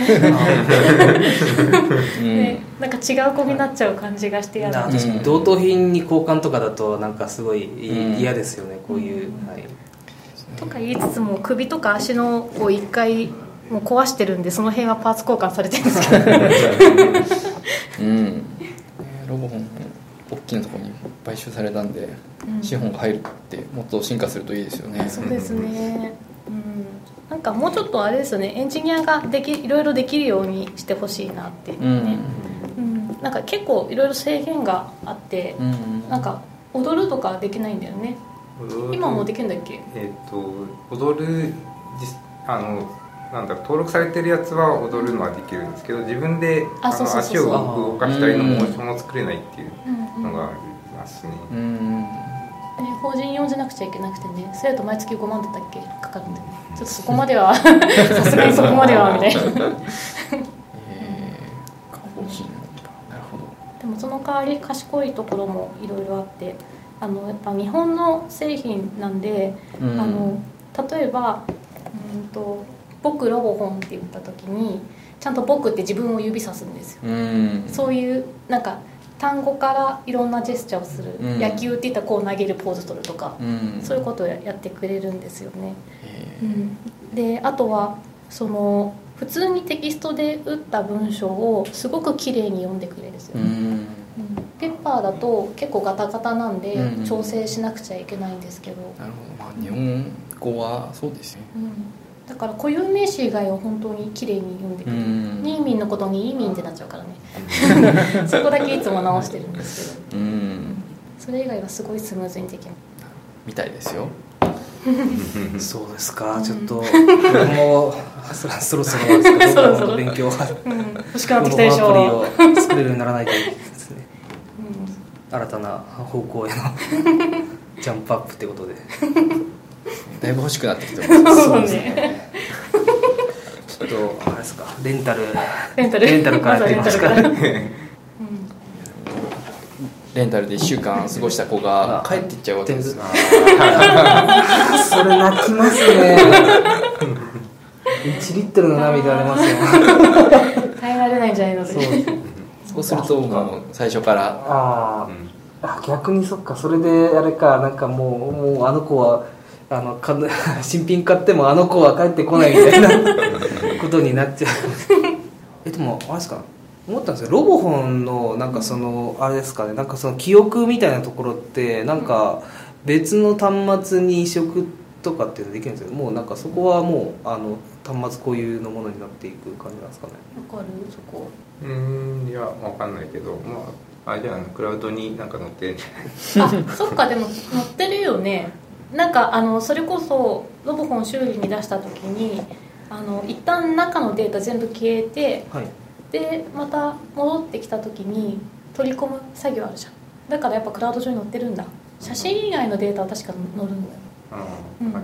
A: うん。
B: でなんか違う子になっちゃう感じがして嫌だな。
C: な確かに同等品に交換とかだとなん。かすごい
A: うん。
C: 嫌ですよねこういう、はい、
B: とか言いつつも首とか足のこう一回もう壊してるんでその辺はパーツ交換されてるんですけど。
A: うん。ね ロボホン大きなところに買収されたんで、
B: うん
A: 資本が入るってもっと進化するといいですよね。
B: そうですね、うん、なんかもうちょっとあれですよね。エンジニアができいろいろできるようにしてほしいなっていう
A: う
B: ね、
A: ん。
B: うん。なんか結構いろいろ制限があって、
A: うん
B: なんか踊るとかできないんだよね。今もできるんだっけ？
D: えっ、と踊る実あのなんだ登録されてるやつは踊るのはできるんですけど自分で
B: あ
D: 足を動かしたりのモーションも作れないっていう
B: うんうん
D: のがありますね、
A: うん
B: ね法人用じゃなくちゃいけなくてねそれだと毎月5万だったっけ？かかるんだよね。ちょっとそこまでは さすがにそこまではみたいな。
A: えー、個人なるほど。
B: でもその代わり賢いところもいろいろあってあのやっぱ日本の製品なんで、
A: うん。
B: あの例えばうんと「僕ロボホン」って言った時にちゃんと「僕」って自分を指さすんですよ。
A: うん。
B: そういうなんか単語からいろんなジェスチャーをする、
A: うん。
B: 野球って言ったらこう投げるポーズ取るとか、
A: うん。
B: そういうことをやってくれるんですよね、
A: え
B: うん、であとはその普通にテキストで打った文章をすごく綺麗に読んでくれるんですよ。ね、
A: ん。
B: うん。ペッパーだと結構ガタガタなんで
A: うん
B: 調整しなくちゃいけないんですけど、
A: なるほど。まあ日本語はそうですね
B: うん、だから固有名詞以外は本当に綺麗に読んでくれる、
A: うん。
B: ニーミンのことにイーミンってなっちゃうからね。そこだけいつも直してるんですけど。
A: うん。
B: それ以外はすごいスムーズにできます
A: みたいですよ。
C: そうですか。ちょっと僕もそそろそろなんですけど
B: そろそろ
C: 勉強
B: うん。欲しくなってきたでしょ
C: アプリを作れるようにならないといけないですね。
B: うん。
C: 新たな方向への ジャンプアップってことで
A: だいぶ欲しくなってきてます。
B: そう
C: です
B: ね。
C: ちょっとあれですか。レンタル。
B: レンタル。
C: レンタルからやってか。
B: レンタルから
A: レンタルで1週間過ごした子が帰っていっちゃうわけですよ
C: それ泣きますね。1リットルの涙出ますよ
B: 耐えられないんじゃないの。で
C: そう。
A: そうするともう最初から。
C: あ
D: うん。
C: 逆にそっか。それであれか。なんかもうもうあの子はあのか 新品買ってもあの子は帰ってこないみたいな ことになっちゃう。えでもあれですか？思ったんですよ。ロボホンのなんかそのあれですかね。なんかその記憶みたいなところってなんか別の端末に移植とかっていうのできるんですけどもうなんかそこはもうあの端末固有のものになっていく感じなんですかね。
B: わかる？そこ。
D: うーんいやわかんないけどまああれじゃないの？クラウドになんか載ってるんじゃない？
B: あそっか。でも載ってるよねなんかあのそれこそロボホン修理に出した時にあの一旦中のデータ全部消えて
C: はい。
B: でまた戻ってきた時に取り込む作業あるじゃん。だからやっぱクラウド上に載ってるんだ。写真以外のデータは確か載るんだよ。うん。だ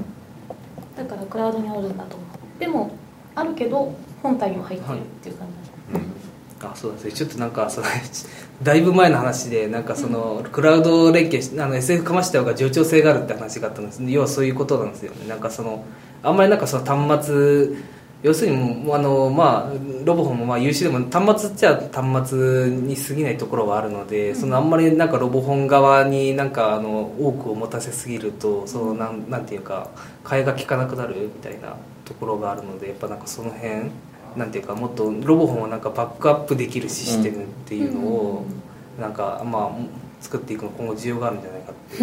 B: からクラウドにあるんだと思う。でもあるけど本体にも入ってるっていう感じ、
D: うん
C: あそうですね。ちょっとなんかその だいぶ前の話でなんかその、クラウド連携しあの SF かました方が冗長性があるって話があったんです。要はそういうことなんですよね。なんかそのあんまりなんかその端末要するにもうあのまあロボホンもまあ優秀でも端末っちゃ端末に過ぎないところはあるので、そのあんまりなんかロボホン側になんかあの多くを持たせすぎるとそのなんなんていうか替えが利かなくなるみたいなところがあるのでやっぱなんかその辺なんていうかもっとロボホンをなんかバックアップできるシステムっていうのを、なんかまあ作っていくの今後需要があるんじゃないかって。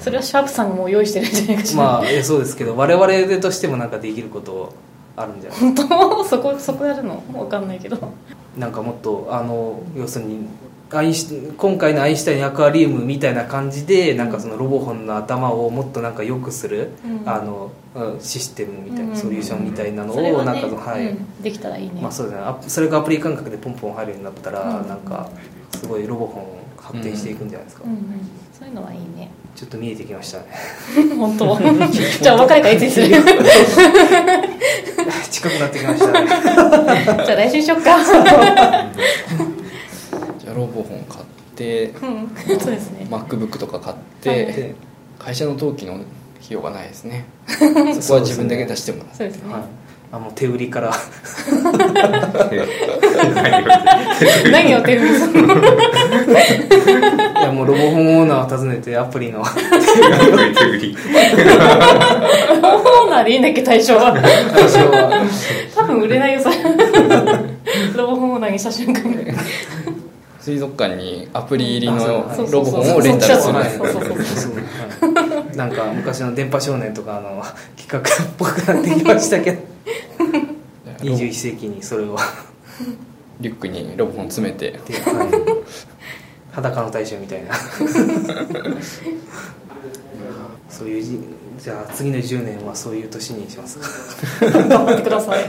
B: それはシャープさんがもう用意してるんじゃないかしら、
C: まあえそうですけど我々としてもなんかできることあるんじゃない
B: 本当？そこそこやるの？わかんないけど。
C: なんかもっとあの要するにアインシュ今回のアインシュタインアクアリウムみたいな感じでなんかそのロボホンの頭をもっとなんか良くする、
B: うん。
C: あのうんシステムみたいな、
B: うん
C: ソリューションみたいなのをなんかそのはい、
B: うんできたらいいね、
C: まあそうですねあそれがアプリ感覚でポンポン入るようになったら、
B: うん
C: なんかすごいロボホン発展していくんじゃないですか、
B: うんうん、そういうのはいいね。
C: ちょっと見えてきましたね。
B: 本当？じゃあお別れ会いつにする。じ ゃ
C: 近くなってきましたね。
B: あ来週しよっか
A: ロボホン買って
B: うん。そうですね。
A: MacBook とか買っ
B: はい。
A: て
C: で
A: 会社の登記の費用がないですね。そこは自分だけ出しても。らう
B: そうですね、
C: はい。あもう手売りから。
B: 何を手売りするの？
C: いやもうロボホンオーナーを訪ねてアプリの。
D: 手売り
B: オーナーでいいんだっけ対象は？
C: 私は。
B: 多分売れないよそれ。ロボホンオーナーにした瞬間に
A: 水族館にアプリ入りの
C: そう。
A: ロボホンをレンタルする
B: そう。そうそうそう
C: そう。はい。なんか昔の電波少年とかあの 企画っぽくなってきましたけど。21世紀にそれを。
A: リュックにロボホン詰めて。
C: で、はい、裸の大将みたいな。そういうじじゃあ次の10年はそういう年にします。か
B: 頑張ってください。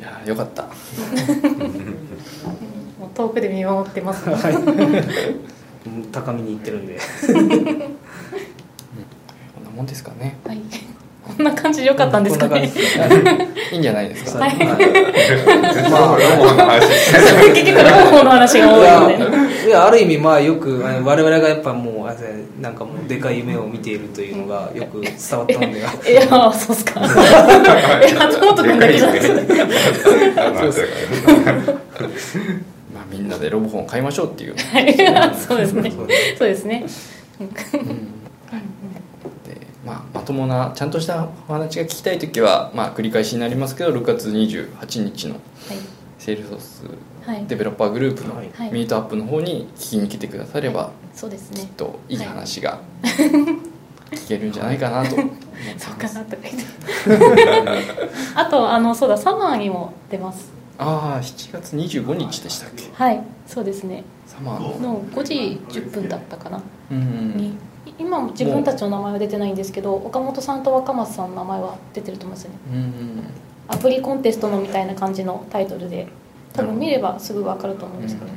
A: いやよかった
B: もう遠くで見守ってます、
C: はい。うん高みに行ってるんで。
A: こんなもんですかね。
B: はい、こんな感じでよかったんですかね。
A: いいんじゃないですか。
C: はい。
B: は い
D: まあロボの話
B: 結局ロボホンの話が多いので。
C: いやいやある意味まあよく我々がやっぱもうあれなんかもうでかい夢を見ているというのがよく伝わったので
B: いやそうっすか。いや松本君だけじゃなくて
A: まあみんなでロボホン買いましょうっていう。
B: は いそうですね。
C: そうで
B: すね。
A: で、まあ、まともなちゃんとしたお話が聞きたい時は、まあ、繰り返しになりますけど6月28日のセールソースデベロッパーグループのミートアップの方に聞きに来てくだされば
B: そうですね。
A: きっといい話が聞けるんじゃないかなと
B: そうかなとか言って。あとあのそうだサマーにも出ます
A: ああ7月25日でしたっけ？
B: はいそうですね。
A: サマー。の
B: の5時10分だったかな。
A: うん。
B: に今自分たちの名前は出てないんですけど岡本さんと若松さんの名前は出てると思うんですよね。
A: うん
B: アプリコンテストのみたいな感じのタイトルで多分見ればすぐ分かると思うんですけど、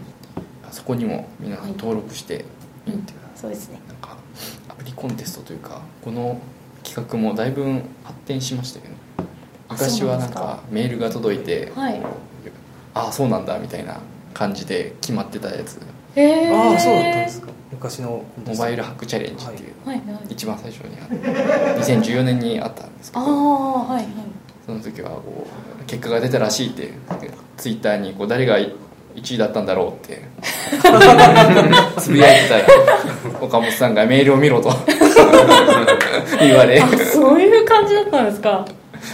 A: そこにも皆さん登録して
B: うん
A: みてください。
B: そうですね。
A: なんかアプリコンテストというかこの企画もだいぶ発展しましたけど
B: あ
A: 昔はなんか。メールが届いて
B: はい
A: ああそうなんだみたいな感じで決まってたやつ。
B: へえ
C: ああそうだったんですか。昔の
A: モバイルハックチャレンジっていう。
B: はい。はい。
A: 一番最初にあって2014年にあったんですけ
B: あ
A: ど。
B: あはいはい。
A: その時はこう結果が出たらしいってツイッターにこう誰が1位だったんだろうって。つぶやいてたら岡本さんがメールを見ろと。言われ。
B: あそういう感じだったんですか。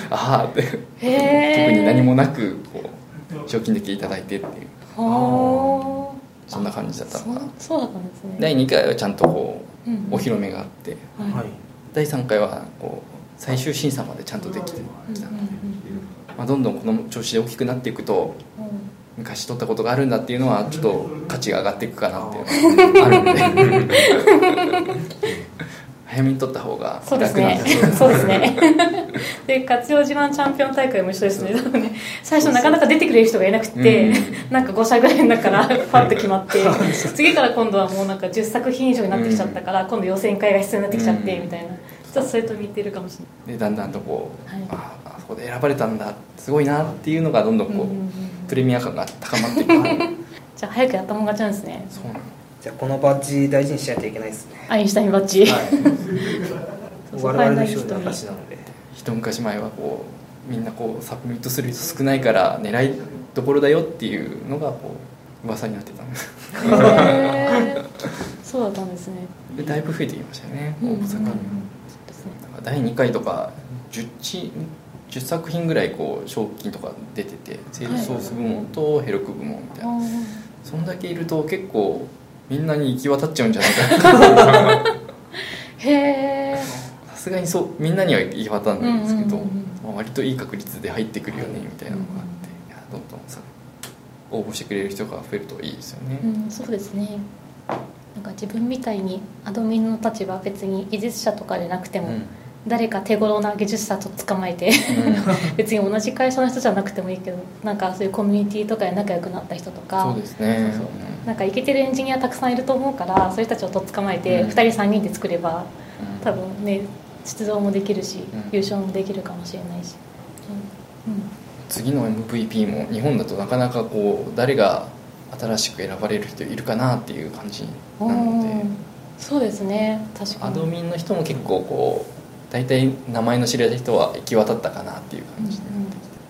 A: ああって。特に何もなくこう賞金だけいただいてっていう。
B: はあ。
A: そんな感じだったのかな。
B: そうだったんですね。
A: 第2回はちゃんとこ
B: う
A: お披露目があって
B: はい。
C: はい
A: 第3回はこう最終審査までちゃんとできてきたので、まあ、どんどんこの調子で大きくなっていくと昔取ったことがあるんだっていうのはちょっと価値が上がっていくかなっていうのがあるんで 早めに取った方が
B: そうですね。そうですね。で、活用自慢チャンピオン大会も一緒ですね。多分ね、最初なかなか出てくれる人がいなくて、
A: うん
B: なんか5社ぐらいの中から パッと決まって、次から今度はもうなんか10作品以上になってきちゃったから、今度予選会が必要になってきちゃって、
A: うん
B: みたいな。ちょっとそれと似てるかもしれない。
A: でだんだんとこう、
B: はい
A: ああそこで選ばれたんだすごいなっていうのがどんどんこう、
B: うんうんうん
A: プレミア感が高まっていく
B: じゃあ早くやったもん勝ちなんですね
A: そうなの
C: じゃあこのバッジ大事にしないといけないですね。
B: アインシュタインバッジ、
C: はい。我々の人の証なので
A: 一昔前はこうみんなこうサブミットする人少ないから狙いどころだよっていうのがこう噂になってたんです
B: そうだったんですね。
A: でだいぶ増えてきましたよね
B: うんうんうん。
A: 大阪に
B: うですね。
A: なんか第2回とか 10, チ10作品ぐらいこう賞金とか出ててセールスソース部門とヘロク部門みたいな、
B: あ
A: そんだけいると結構みんなに行き渡っちゃうんじゃないか。
B: へえ
A: さすがにそうみんなには行き渡らないんですけど、
B: うんうんうんうん。
A: まあ、割といい確率で入ってくるよねみたいなのがあって、いやどんどんさ応募してくれる人が増えるといいですよね、
B: うん、そうですね。なんか自分みたいにアドミンの立場は別に技術者とかでなくても、
A: うん
B: 誰か手頃な技術者と捕まえて別に同じ会社の人じゃなくてもいいけどなんかそういうコミュニティとかで仲良くなった人とか
A: そうですね。
B: そうそう。なんかイケてるエンジニアたくさんいると思うからそういう人たちをとっ捕まえて、
A: うん。
B: 2人3人で作れば
A: うん。
B: 多分ね出場もできるし、
A: うん。
B: 優勝もできるかもしれないし、う。ん
A: 次の MVP も日本だとなかなかこう誰が新しく選ばれる人いるかなっていう感じ
B: うん、
A: なので。
B: うん。そうですね。確かに。
A: アドミンの人も結構こう大体名前の知られた人は行き渡ったかなっていう感じで、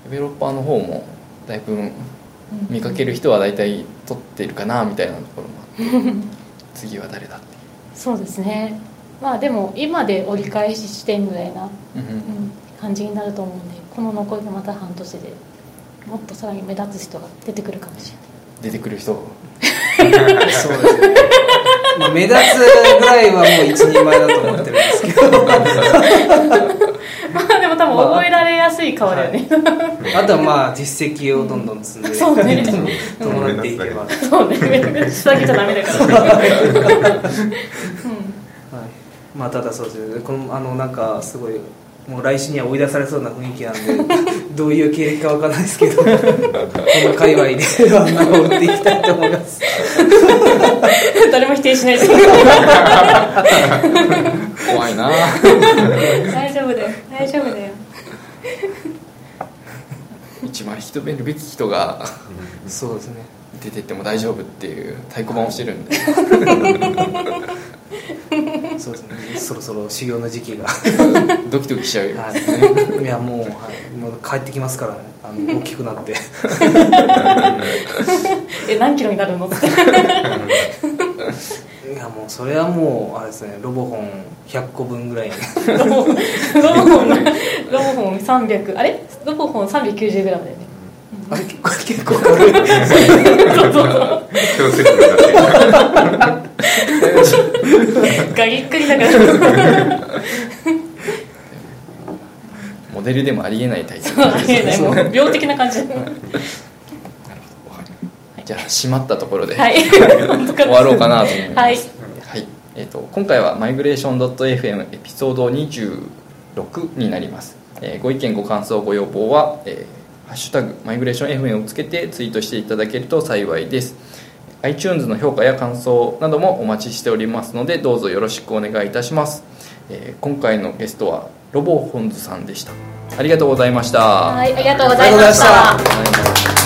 A: デベロッパーの方もだいぶ見かける人は大体取ってるかなみたいなところもあって次は誰だって
B: そう。ですねまあでも今で折り返し地点ぐらいな、感じになると思うんでこの残りのまた半年でもっとさらに目立つ人が出てくるかもしれない。
A: 出てくる人
C: そうですね、まあ、目立つぐらいはもう一人前だと思ってるんですけど。
B: まあでも多分覚えられやすい顔だよね、
C: あとはまあ実績をどんどん積んで
B: そうね。
C: 伴っていけば、はい
B: そうね下着じゃダメだから。
C: まあただそうですね。このあのなんかすごいもう来週には追い出されそうな雰囲気なんで どういう経歴かわかんないですけどこの界隈で名を売っていきたいと思います。
B: 誰も否定しないです。
A: 怖いな。
B: 大丈夫だよ。大丈夫だよ。
A: 一番引き止めるべき人が
C: そうですね。
A: 出てっても大丈夫っていう太鼓判をしてるんで
C: そうですね。そろそろ修行の時期が。
A: ドキドキしちゃうよ、
C: はい、いやもう,、はい、もう帰ってきますからね。あの大きくなって。
B: え何キロになるの？って
C: いやもうそれはもうあれですねロボ本100個分ぐらいに。
B: ロボロボ本ロボ本300あれ？ロボ本 390g だよね。
C: あれ結構結構。軽い
D: 強すぎるだって
B: ガリッガリだから
A: モデルでもありえない体勢
B: ありえないもう病的な感じ
A: じゃあ閉まったところで、
B: はい
A: 終わろうかなと思います、
B: はい
A: はいえー、と今回はマイグレーション .fm エピソード26になります、えーご意見ご感想ご要望は、えーハッシュタグマイグレーション FM をつけてツイートしていただけると幸いです。iTunes の評価や感想などもお待ちしておりますのでどうぞよろしくお願いいたします、えー今回のゲストはロボホンズさんでした。ありがとうございました、
B: はいありがとうございまし
C: た